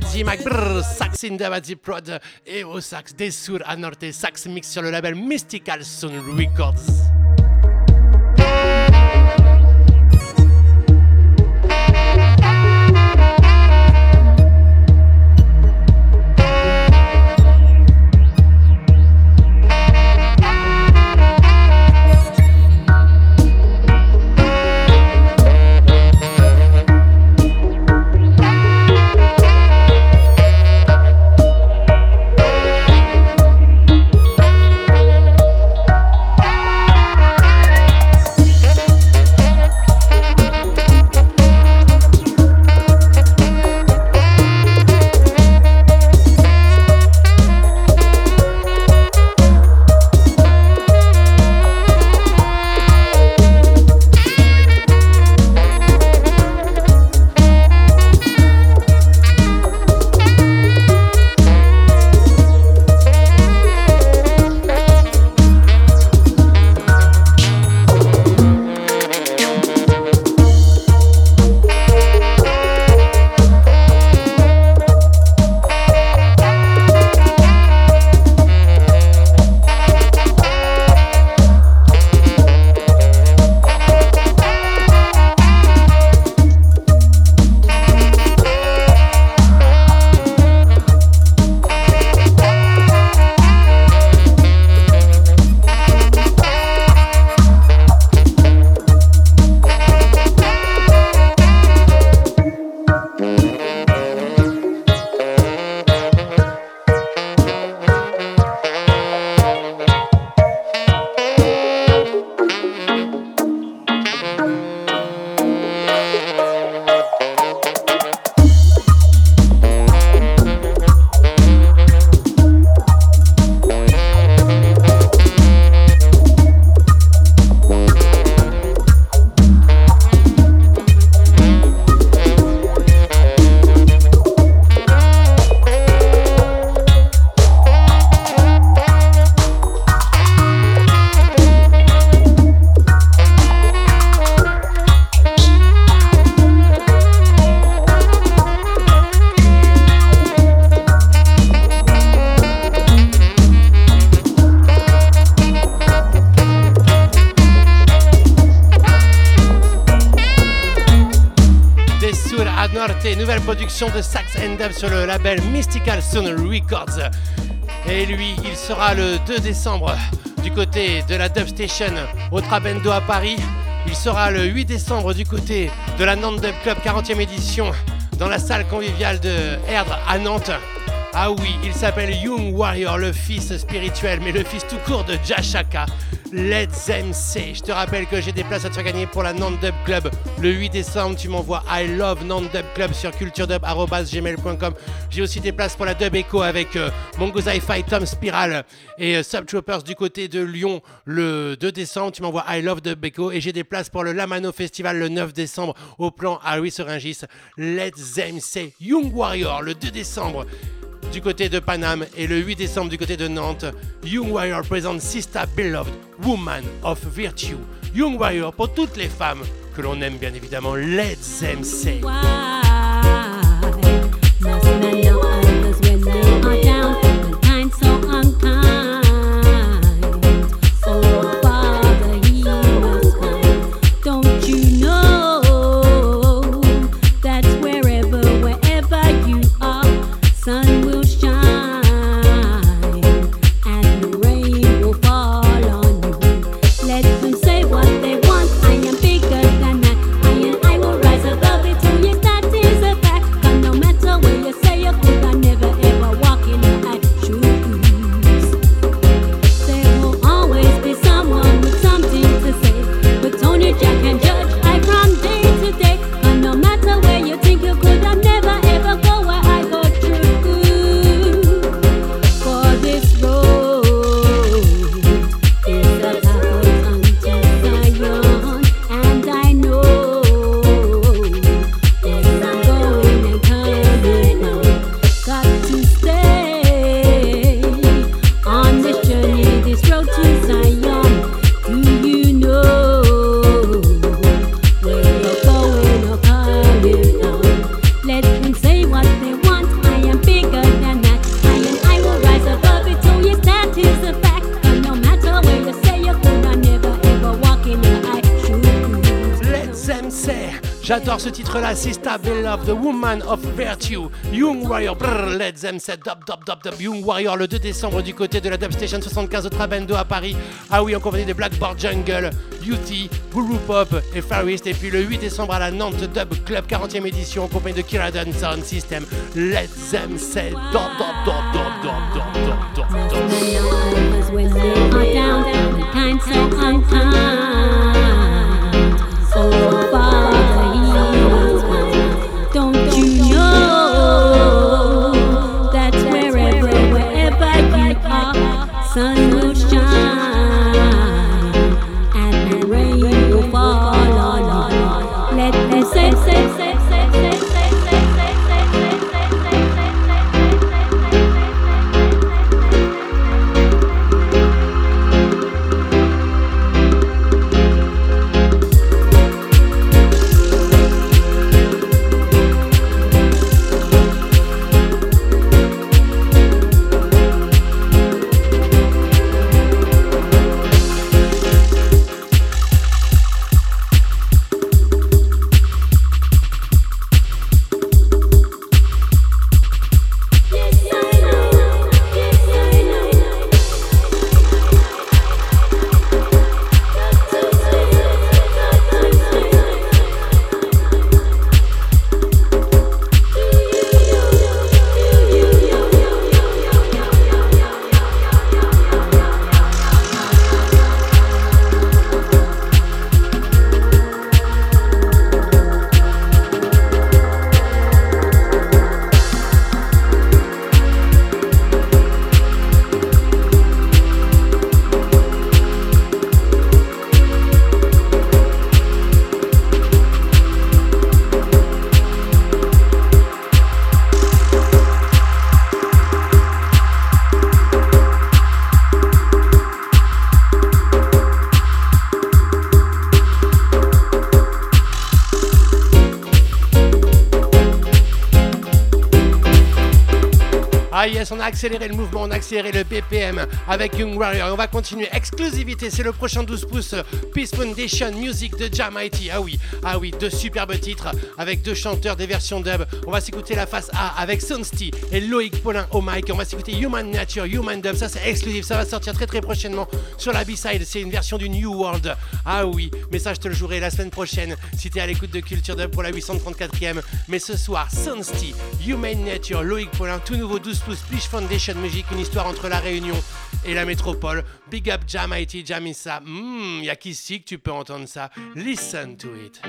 [SPEAKER 11] To it.
[SPEAKER 1] Yeah.
[SPEAKER 11] Davadi Prod et au sax des Sour à Norte, sax mix sur le label Mystical Sound Records.
[SPEAKER 1] De Sax and Dub sur le label Mystical Sound Records. Et lui, il sera le 2 décembre du côté de la Dub Station au Trabendo à Paris. Il sera le 8 décembre du côté de la Nantes Dub Club 40e édition dans la salle conviviale de Erdre à Nantes. Ah oui, il s'appelle Young Warrior, le fils spirituel, mais le fils tout court de Jashaka. Let's MC. Je te rappelle que j'ai des places à te faire gagner pour la Nantes Dub Club. Le 8 décembre, tu m'envoies I love Nantes Dub Club sur culturedub.gmail.com. J'ai aussi des places pour la Dub Echo avec euh, Mongo Fi Tom Spiral et euh, du côté de Lyon le 2 décembre. Tu m'envoies I love Dub Echo. Et j'ai des places pour le Lamano Festival le 9 décembre au plan à Louis Seringis. Let's MC. Young Warrior le 2 décembre du côté de Paname et le 8 décembre du côté de Nantes, Young Warrior présente Sista Beloved, Woman of Virtue. Young Warrior pour toutes les femmes que l'on aime bien évidemment. Let's MC.
[SPEAKER 13] Don't
[SPEAKER 1] J'adore ce titre-là, Sista Beloved, The Woman of Virtue, Young Warrior, brrr, Let's MC, dub, dub, dub, dub, Young Warrior, le 2 décembre du côté de la Dub Station 75 au Trabendo à Paris. Ah oui, en compagnie de Blackboard Jungle, Beauty, Guru Pop et Farist. Et puis le 8 décembre à la Nantes Dub Club 40e édition en compagnie de Kiradan Sound System. Let's MC, dub, dub, dub, dub, dub, dub, dub, dub, dub. Accéléré le mouvement, on a accéléré le BPM avec Young Warrior. Et on va continuer. Exclusivité, c'est le prochain 12 pouces. Peace Foundation Music de Jam IT. Ah oui, ah oui, deux superbes titres avec deux chanteurs, des versions dub. On va s'écouter la face A avec Sonsti et Loïc Paulin au mic. On va s'écouter Human Nature, Human Dub. Ça, c'est exclusif. Ça va sortir très très prochainement sur la B-side. C'est une version du New World. Ah oui, mais ça, je te le jouerai la semaine prochaine si t'es à l'écoute de Culture Dub pour la 834e. Mais ce soir, Sonsti, Human Nature, Loïc Paulin, tout nouveau 12 pouces, Fish Foundation Music, une histoire entre la Réunion et la métropole. Big up Jam IT, Jamisa. Hmm, y a qu'ici que tu peux entendre ça? Listen to it.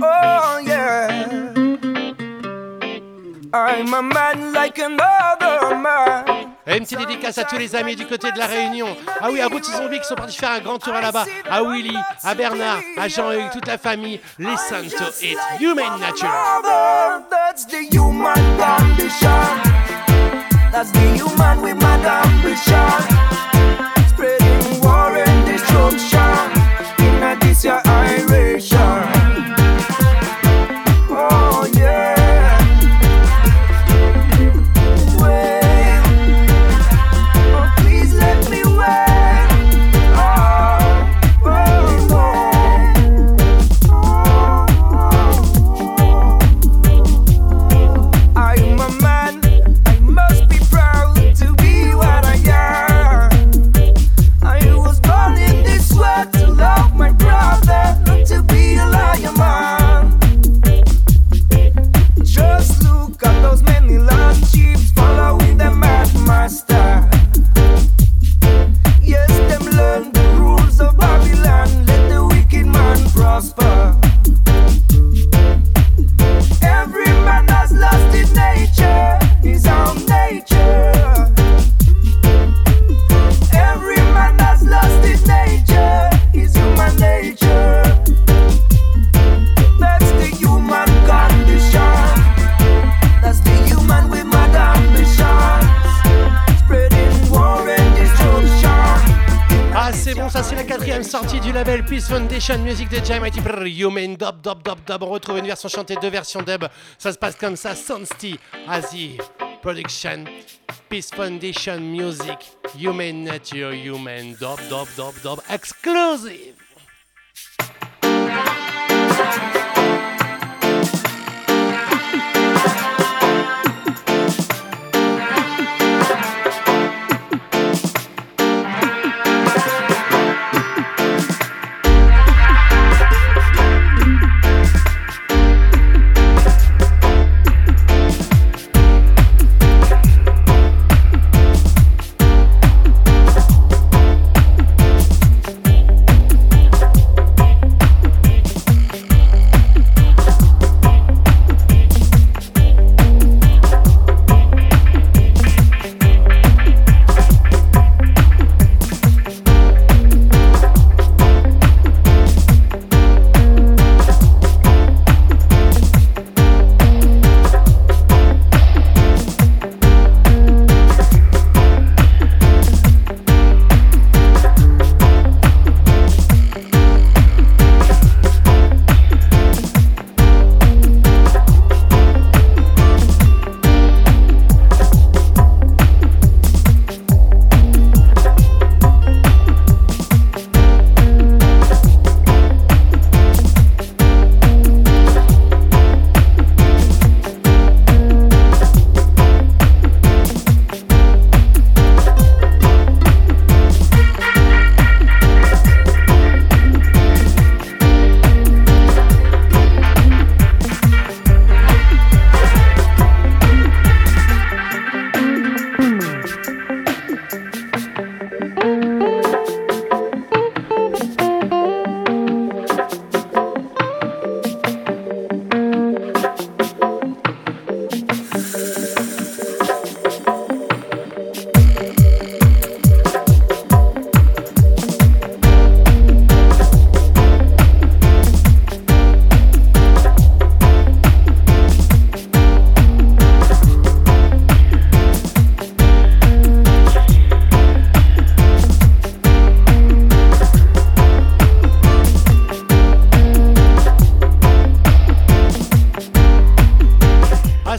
[SPEAKER 14] Oh yeah. I'm a man like another man.
[SPEAKER 1] Et une petite dédicace à tous les amis du côté de la Réunion. Ah oui, à bout de zombie qui sont partis faire un grand tour là-bas. À Willy, à Bernard, à Jean-Hugues, toute la famille. Listen to it. Human Nature.
[SPEAKER 14] That's the human with.
[SPEAKER 1] Foundation Music de IT. Brrr, Human Dub Dub Dub Dub. On retrouve une version chantée, deux versions dub. Ça se passe comme ça. Sonsti, Asie, Production, Peace Foundation Music, Human Nature, Human Dub Dub Dub Dub. Exclusive.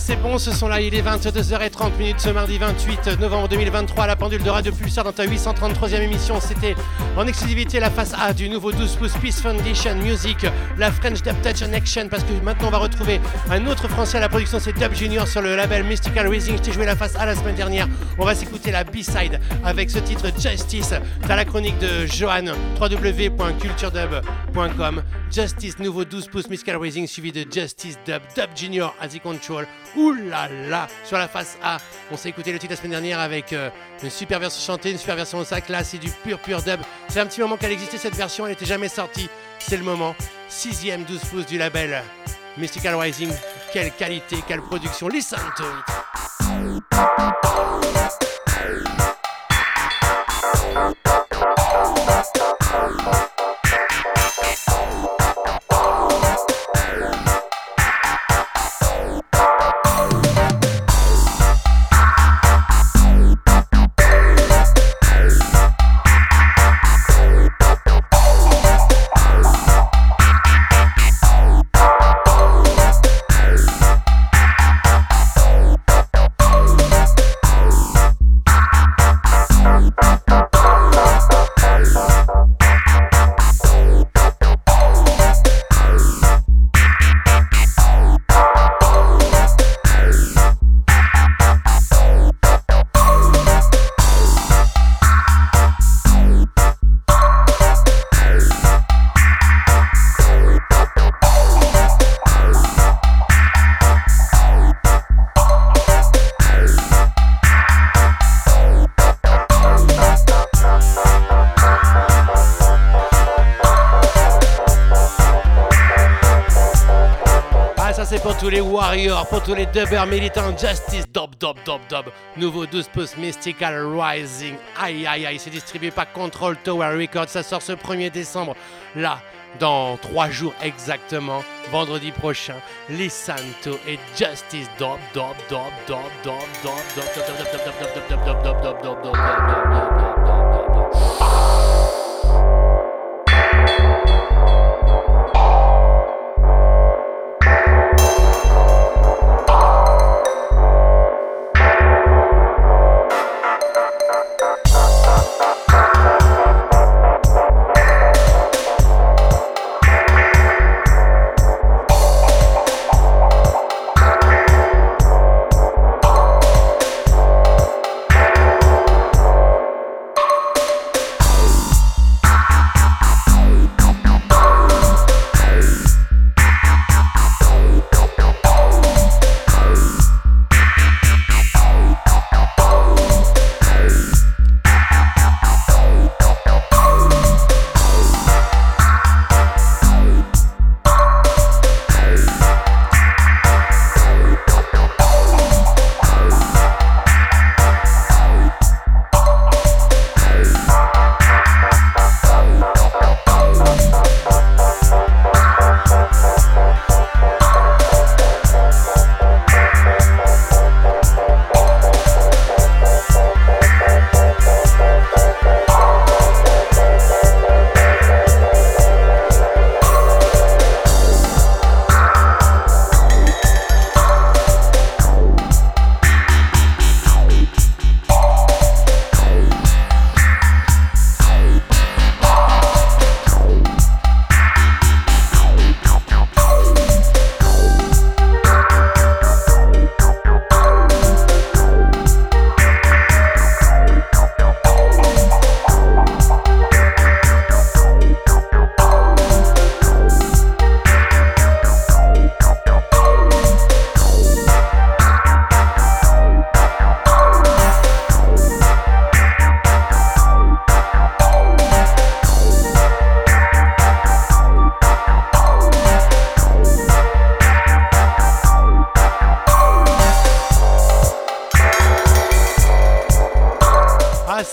[SPEAKER 1] C'est bon, ce son-là, il est 22h30 minutes ce mardi 28 novembre 2023 à la pendule de Radio Pulsar dans ta 833e émission. C'était en exclusivité la face A du nouveau 12 pouces Peace Foundation Music, la French Dub Touch Action, parce que maintenant on va retrouver un autre français à la production, c'est Dub Junior sur le label Mystical Rising. Je t'ai joué la face A la semaine dernière. On va s'écouter la B-side avec ce titre Justice. T'as la chronique de Johan, www.culturedub.com. Justice, nouveau 12 pouces Mystical Rising suivi de Justice Dub, Dub Junior, As Control. Là Sur la face A, on s'est écouté le titre la semaine dernière avec euh, une super version chantée, une super version au sac. Là, c'est du pur pur dub. C'est un petit moment qu'elle existait cette version, elle n'était jamais sortie. C'est le moment. Sixième 12 pouces du label Mystical Rising. Quelle qualité, quelle production. Listen to it. Tous les dubbers militants. Justice, dub, dub, dub, dub. Nouveau 12 pouces Mystical Rising. Aïe, aïe, aïe. C'est distribué par Control Tower Records. Ça sort ce 1er décembre. Là, dans 3 jours exactement, vendredi prochain. Lisanto et Justice, dub, dub, dub, dub, dub, dub, dub, dub, dub, dub, dub, dub, dub, dub, dub, dub, dub, dub, dub,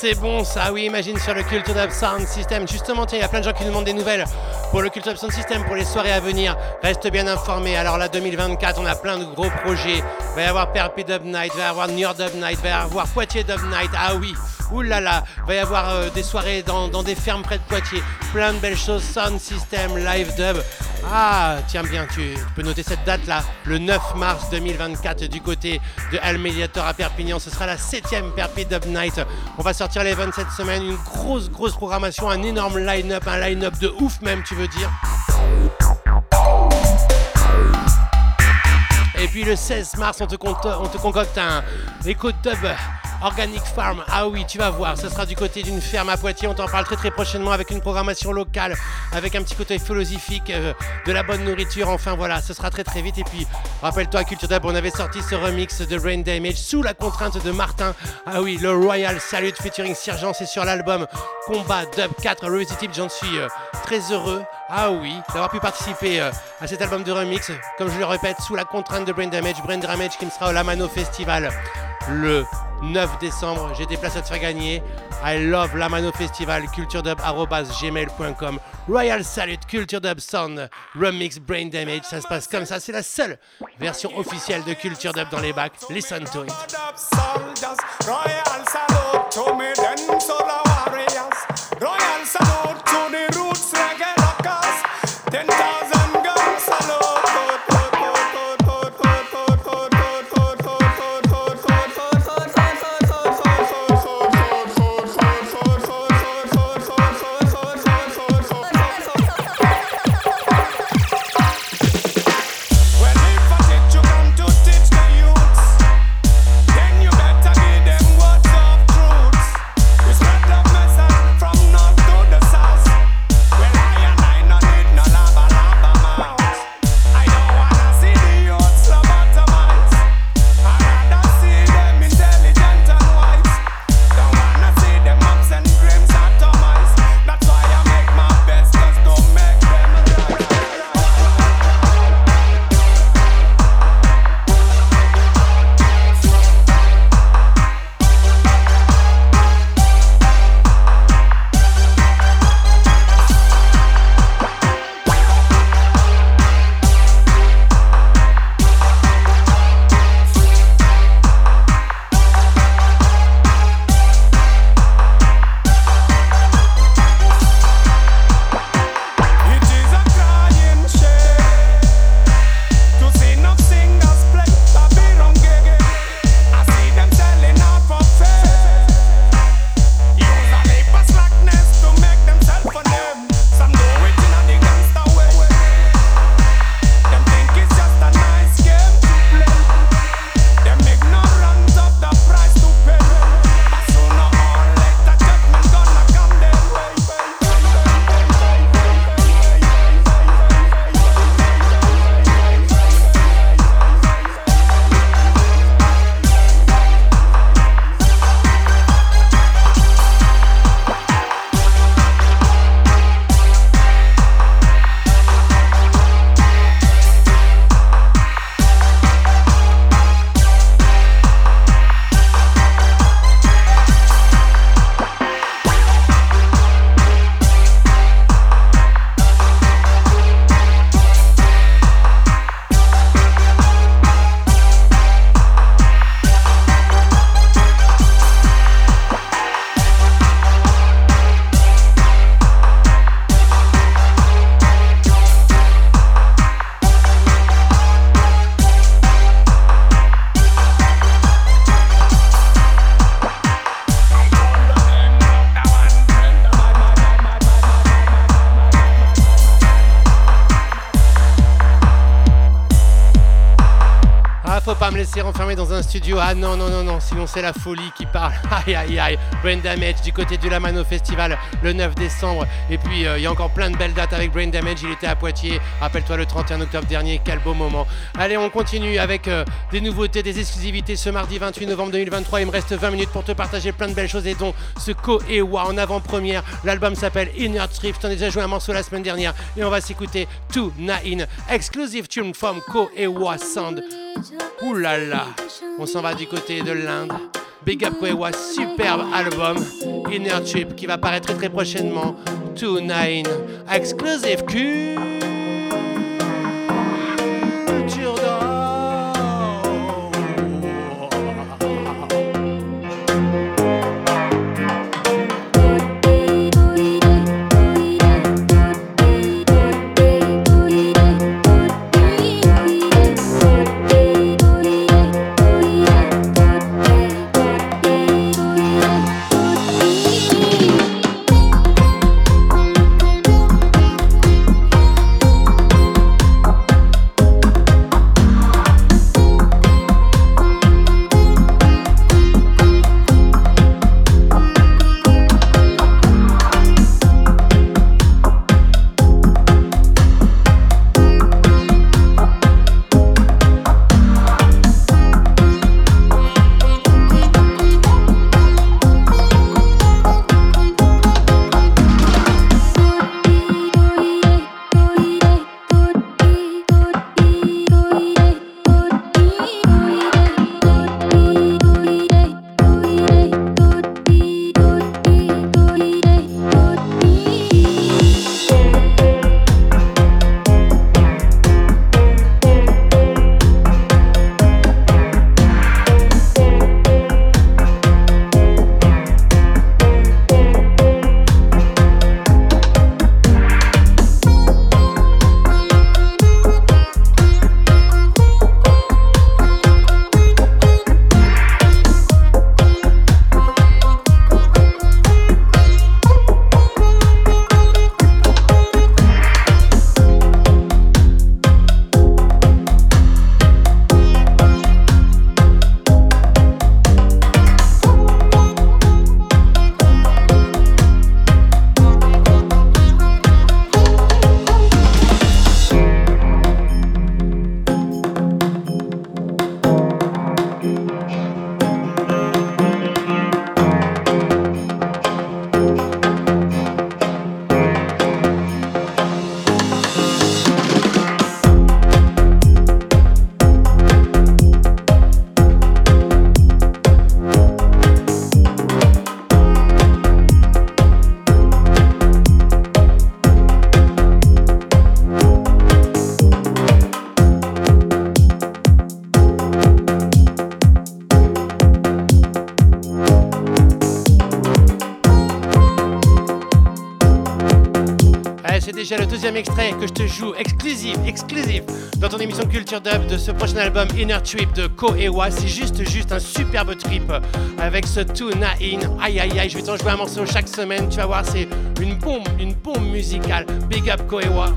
[SPEAKER 1] c'est bon ça, oui, imagine sur le Cult of Sound System. Justement, tiens, il y a plein de gens qui nous demandent des nouvelles pour le Cult of Sound System, pour les soirées à venir. Reste bien informé. Alors là, 2024, on a plein de gros projets. Va y avoir Perpi Dub Night, va y avoir New York Night, va y avoir Poitiers Dub Night. Ah oui, là, va y avoir euh, des soirées dans, des fermes près de Poitiers. Plein de belles choses. Sound System, Live Dub. Ah, tiens bien, tu peux noter cette date-là, le 9 mars 2024 du côté de Almediator à Perpignan. Ce sera la 7ème Perpi Dub Night. On va sortir les 27 semaines, une grosse, grosse programmation, un énorme line-up, un line-up de ouf même, tu veux dire. Et puis le 16 mars, on te, compte- on te concocte un Echo Dub Organic Farm. Ah oui, tu vas voir, ce sera du côté d'une ferme à Poitiers. On t'en parle très très prochainement avec une programmation locale, avec un petit côté philosophique, euh, de la bonne nourriture. Enfin voilà, ce sera très très vite. Et puis, rappelle-toi, Culture Dub, on avait sorti ce remix de Brain Damage sous la contrainte de Martin. Ah oui, le Royal Salute featuring Sergent, c'est sur l'album Combat Dub 4 Revisitive. J'en suis euh, très heureux. Ah oui, d'avoir pu participer euh, à cet album de remix, comme je le répète, sous la contrainte de Brain Damage. Brain Damage qui me sera au Lamano Festival le 9 décembre. J'ai des places à te faire gagner. I love Lamano Festival, culturedub.gmail.com. Royal Salute, Culture Dub Sound, Remix Brain Damage. Ça se passe comme ça. C'est la seule version officielle de Culture Dub dans les bacs. Listen to it. Laisser enfermer dans un studio. Ah non, non, non, non, sinon c'est la folie qui parle. Aïe, aïe, aïe. Brain Damage du côté du Lamano Festival le 9 décembre. Et puis, euh, il y a encore plein de belles dates avec Brain Damage. Il était à Poitiers. Rappelle-toi le 31 octobre dernier. Quel beau moment. Allez, on continue avec euh, des nouveautés, des exclusivités ce mardi 28 novembre 2023. Il me reste 20 minutes pour te partager plein de belles choses et dont ce Ko Ewa en avant-première. L'album s'appelle Inner Trip. T'en as déjà joué un morceau la semaine dernière. Et on va s'écouter To Nine. Exclusive tune from Ko Ewa Sound. Là, on s'en va du côté de l'Inde. Big Up Kwewa, superbe album. Inner Trip qui va paraître très prochainement. 2-9, exclusive Culture que je te joue exclusif, exclusif dans ton émission Culture Dub de ce prochain album Inner Trip de Ko Ewa. C'est juste, juste un superbe trip avec ce Tuna In. Aïe aïe aïe, je vais t'en jouer un morceau chaque semaine. Tu vas voir, c'est une bombe, une bombe musicale. Big up Ko Ewa.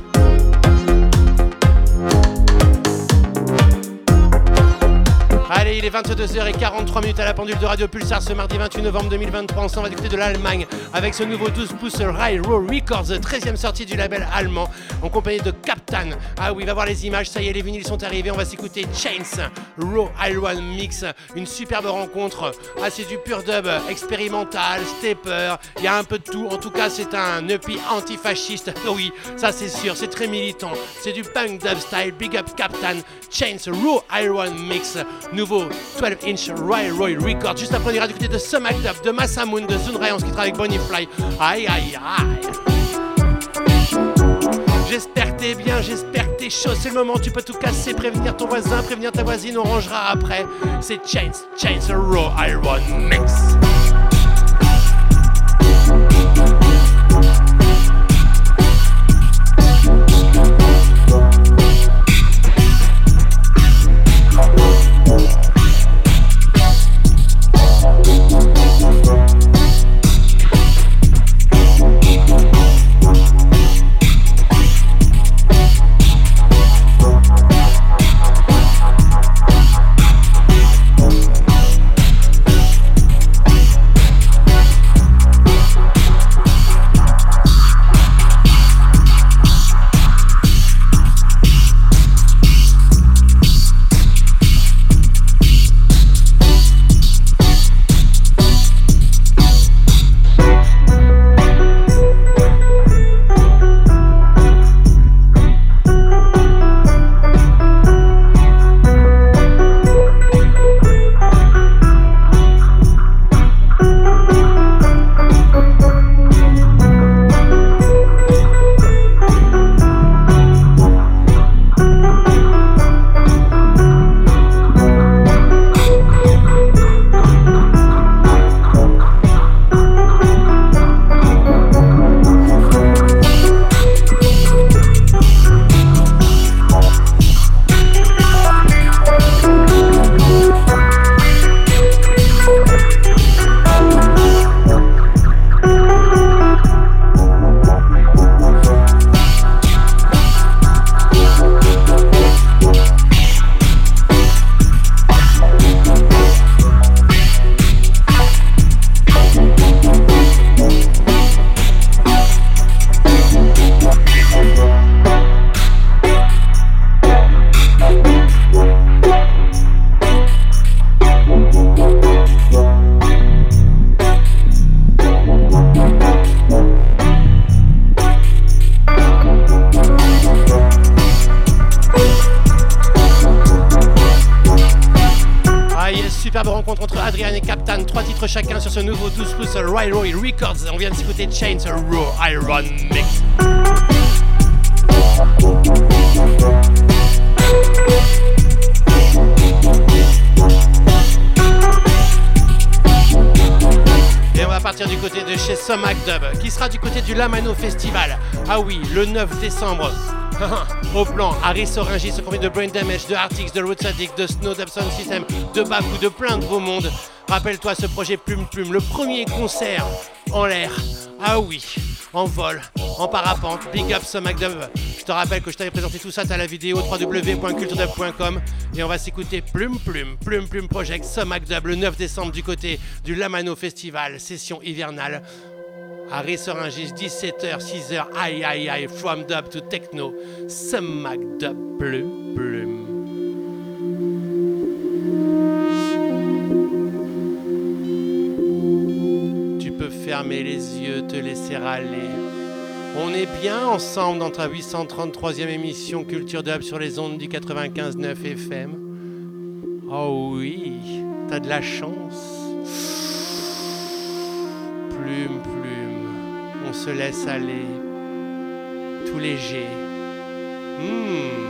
[SPEAKER 1] Il est 22h43 minutes à la pendule de Radio Pulsar ce mardi 28 novembre 2023. On s'en va du côté de l'Allemagne avec ce nouveau 12 pouces Railroad Records, 13e sortie du label allemand en compagnie de Captain. Ah oui, va voir les images, ça y est, les vinyles sont arrivés. On va s'écouter Chains Raw Iron Mix, une superbe rencontre. Ah, c'est du pur dub expérimental, stepper, il y a un peu de tout. En tout cas, c'est un EP antifasciste. Oui, ça c'est sûr, c'est très militant. C'est du punk dub style, big up Captain, Chains Raw Iron Mix nouveau 12 inch Roy Roy Record. Juste après, on ira du côté de Sumac Dub, de Massamoon, de Zunray, on se avec Bonnie Fly. Aïe, aïe, aïe. J'espère que t'es bien, j'espère que t'es chaud. C'est le moment, tu peux tout casser, prévenir ton voisin, prévenir ta voisine, on rangera après. C'est Chains, Chains Raw Iron Mix. On vient de s'écouter Chains Raw Iron Mix. Et on va partir du côté de chez Somac Dub, qui sera du côté du Lamano Festival. Ah oui, le 9 décembre. Au plan, Harry Soringi se convient de Brain Damage, de Artix, de Roots Addict, de Snow Dub Sound System, de Baku, de plein de beaux mondes. Rappelle-toi ce projet Plume Plume, le premier concert en l'air. Ah oui, en vol, en parapente, big up Somac Dub. Je te rappelle que je t'avais présenté tout ça, t'as la vidéo www.culturedub.com et on va s'écouter Plume Plume, Plume Plume Project, Somac Dub le 9 décembre du côté du Lamano Festival, session hivernale. Harry Soringis, 17h, 6h, aïe aïe aïe, from dub to techno, Somac Dub Plume Plume. Fermer les yeux, te laisser aller. On est bien ensemble dans ta 833e émission Culture Dub sur les ondes du 95.9 FM. Oh oui, t'as de la chance. Plume, plume, on se laisse aller, tout léger. Hmm.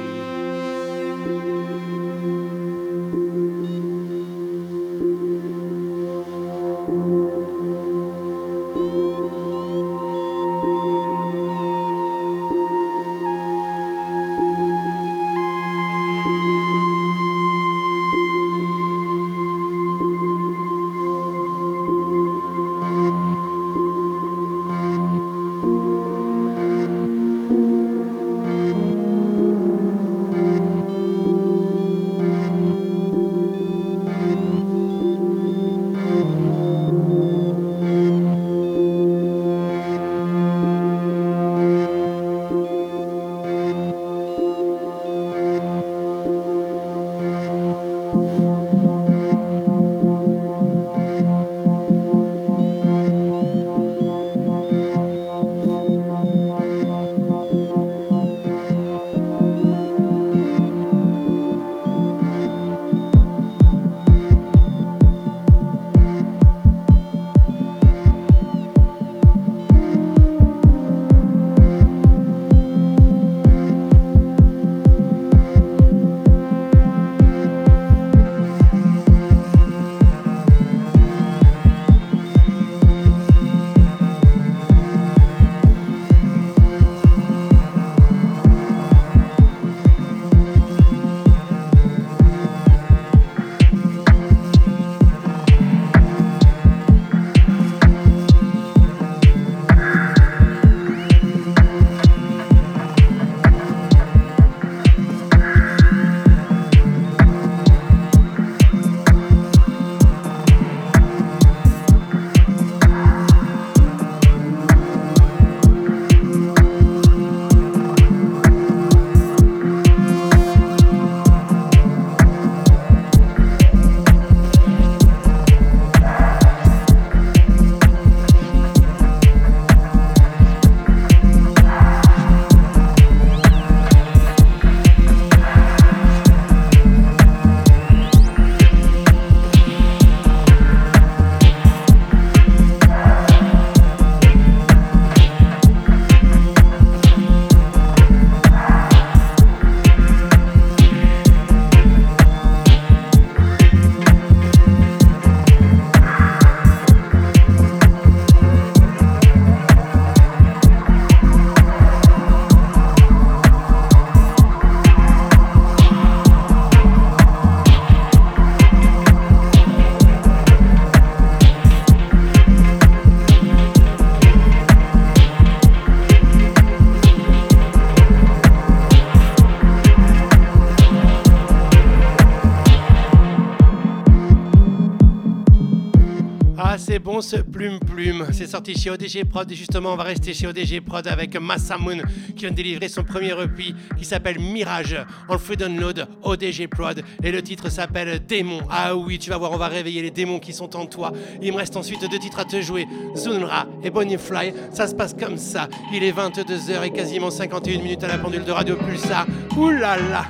[SPEAKER 1] Bon ce plume plume. C'est sorti chez ODG Prod et justement on va rester chez ODG Prod avec Massamoon qui vient de délivrer son premier EP qui s'appelle Mirage. Le fait download ODG Prod et le titre s'appelle Démon. Ah oui, tu vas voir, on va réveiller les démons qui sont en toi. Il me reste ensuite deux titres à te jouer, Zunra et Bonnie Fly. Ça se passe comme ça. Il est 22h et quasiment 51 minutes à la pendule de Radio Pulsar. Ouh là là,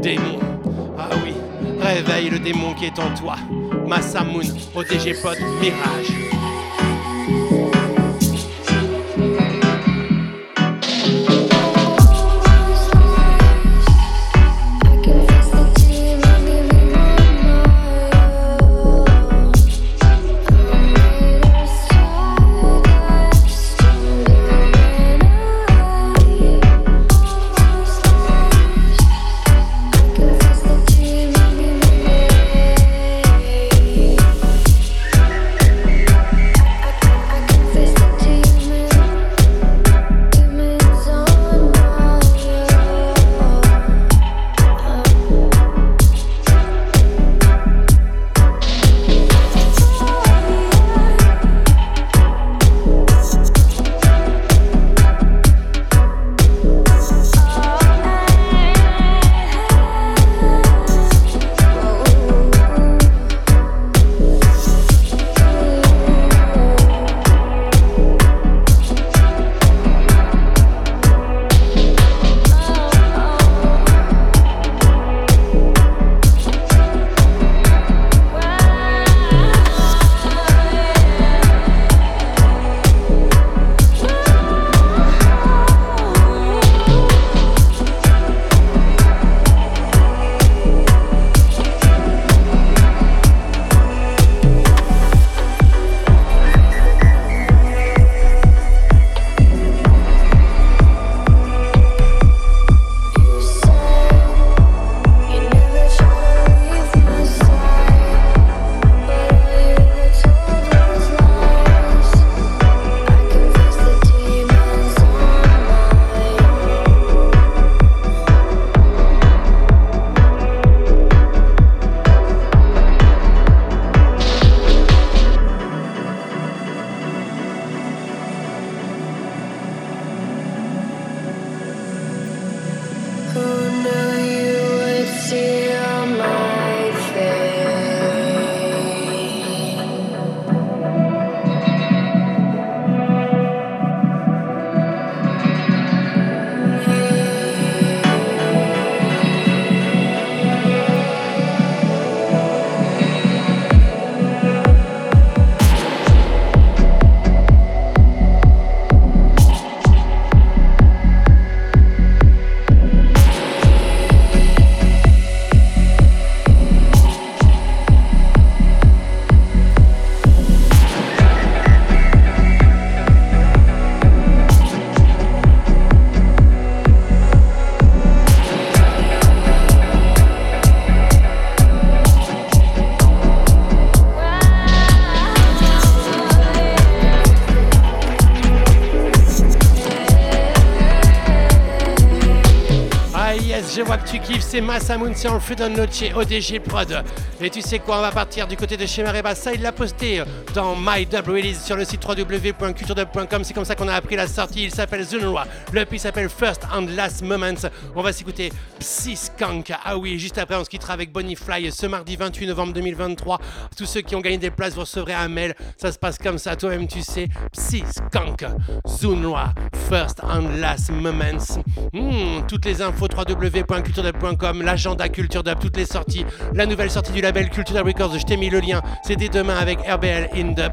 [SPEAKER 1] démon. Ah oui, réveille le démon qui est en toi. Massamoon, ODG Pod, Mirage. C'est Massamoun, c'est on le fait download chez ODG Prod. Et tu sais quoi, on va partir du côté de chez Mareba. Ça, il l'a posté dans My Dub Release sur le site www.culturedub.com. C'est comme ça qu'on a appris la sortie. Il s'appelle Zunua. Le puis s'appelle First and Last Moments. On va s'écouter Psy Skunk. Ah oui, juste après, on se quittera avec Bonnie Fly ce mardi 28 novembre 2023. Tous ceux qui ont gagné des places, vous recevrez un mail. Ça se passe comme ça, toi-même, tu sais. Psy Skunk. Zunua. First and Last Moments. Hmm, toutes les infos www.culturedub.com. L'agenda Culture Dub, toutes les sorties. La nouvelle sortie du label Culture Records. Je t'ai mis le lien. Dès demain avec RBL in Dub.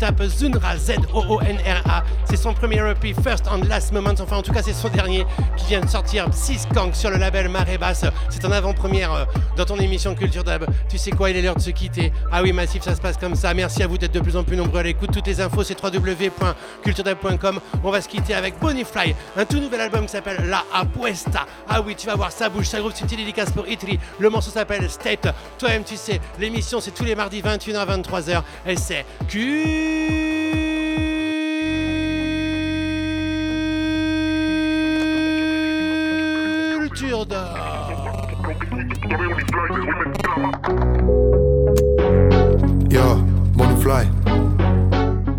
[SPEAKER 1] Tapes Zunra, Z-O-O-N-R-A. C'est son premier EP, First and Last Moment. Enfin, en tout cas, c'est son dernier qui vient de sortir 6 Kank sur le label Marée Basse. C'est en avant-première euh, dans ton émission Culture Dub. Tu sais quoi, il est l'heure de se quitter. Ah oui, Massif, ça se passe comme ça. Merci à vous d'être de plus en plus nombreux à l'écoute. Toutes les infos, c'est www.culturedub.com. On va se quitter avec Bonifly, un tout nouvel album qui s'appelle La Apuesta. Ah oui, tu vas voir, ça bouge, ça groove, c'est une dédicace pour Itri. Le morceau s'appelle State. Toi-même, tu sais, l'émission, c'est tous les mardis 21h, 23h. Et c'est Culture
[SPEAKER 15] Yo, Bonifly.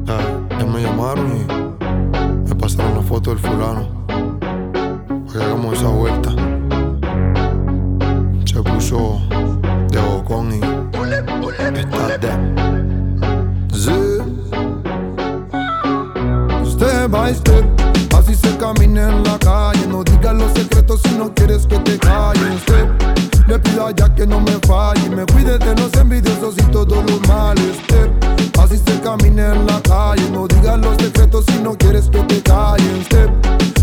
[SPEAKER 15] Ah, ya me llamaron y me pasaron una foto del fulano. Para que hagamos esa vuelta. Se puso de bocón y está. Step by step, así se camina en la calle. No digas los secretos si no quieres que te callen. Step, le pido ya que no me falle. Me cuide de los envidiosos y todos los males. Así se camina en la calle. No digas los secretos si no quieres que te callen. Step,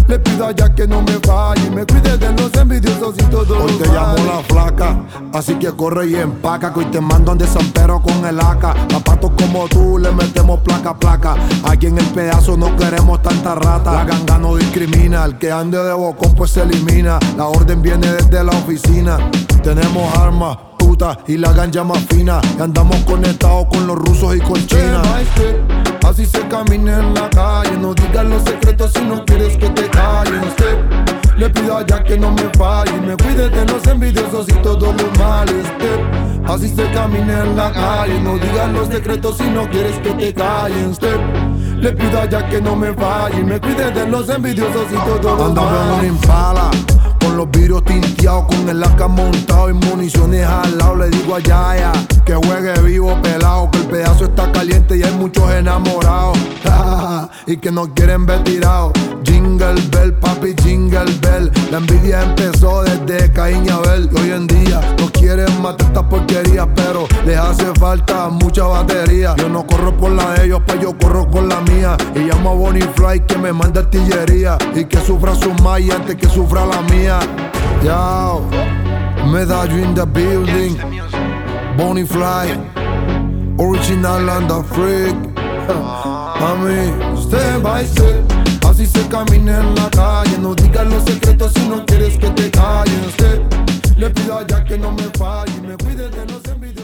[SPEAKER 15] le pido a ya que no me falle. Me cuide de los envidiosos y todos
[SPEAKER 16] Hoy te llamo la flaca, así que corre y empaca. Que hoy te mando de San Pedro con el AK. Zapatos como tú le metemos placa a placa. Aquí en el pedazo no queremos tanta rata. La ganga no discrimina, el que ande de bocón pues se elimina. La orden viene desde la oficina. Tenemos armas, puta y la ganja más fina. Y andamos conectados con los rusos y con China.
[SPEAKER 15] Así se camina en la calle. No digas los secretos si no quieres que te callen. Step, le pido a ya que no me falle. Me cuide de los envidiosos y todos los males. Step, así se camina en la calle. No digas los secretos si no quieres que te callen. Step, le pido a ya que no me falle. Me cuide de los envidiosos y todos los
[SPEAKER 16] Andamos en
[SPEAKER 15] males.
[SPEAKER 16] impala Con los vidrios tinteados, con el AK montado y municiones al lado. Le digo a Yaya que juegue vivo pelado, que el pedazo está caliente y hay muchos enamorados. y que no quieren ver tirado. Jingle bell, papi, jingle bell. La envidia empezó desde Caín y Abel. Y hoy en día no quieren matar estas porquerías, pero les hace falta mucha batería. Yo no corro por la de ellos, pues yo corro con la mía. Y llamo a Bonnie Fly que me manda artillería. Y que sufra su maya antes que sufra la mía. Yao, medallo in the building. Bonnie Fly, original and the freak. Mami, step by step. Así se camina en la calle. No digas los secretos si no quieres que te callen. Step, le pido a que no me falle. Me cuide de los envidiosos.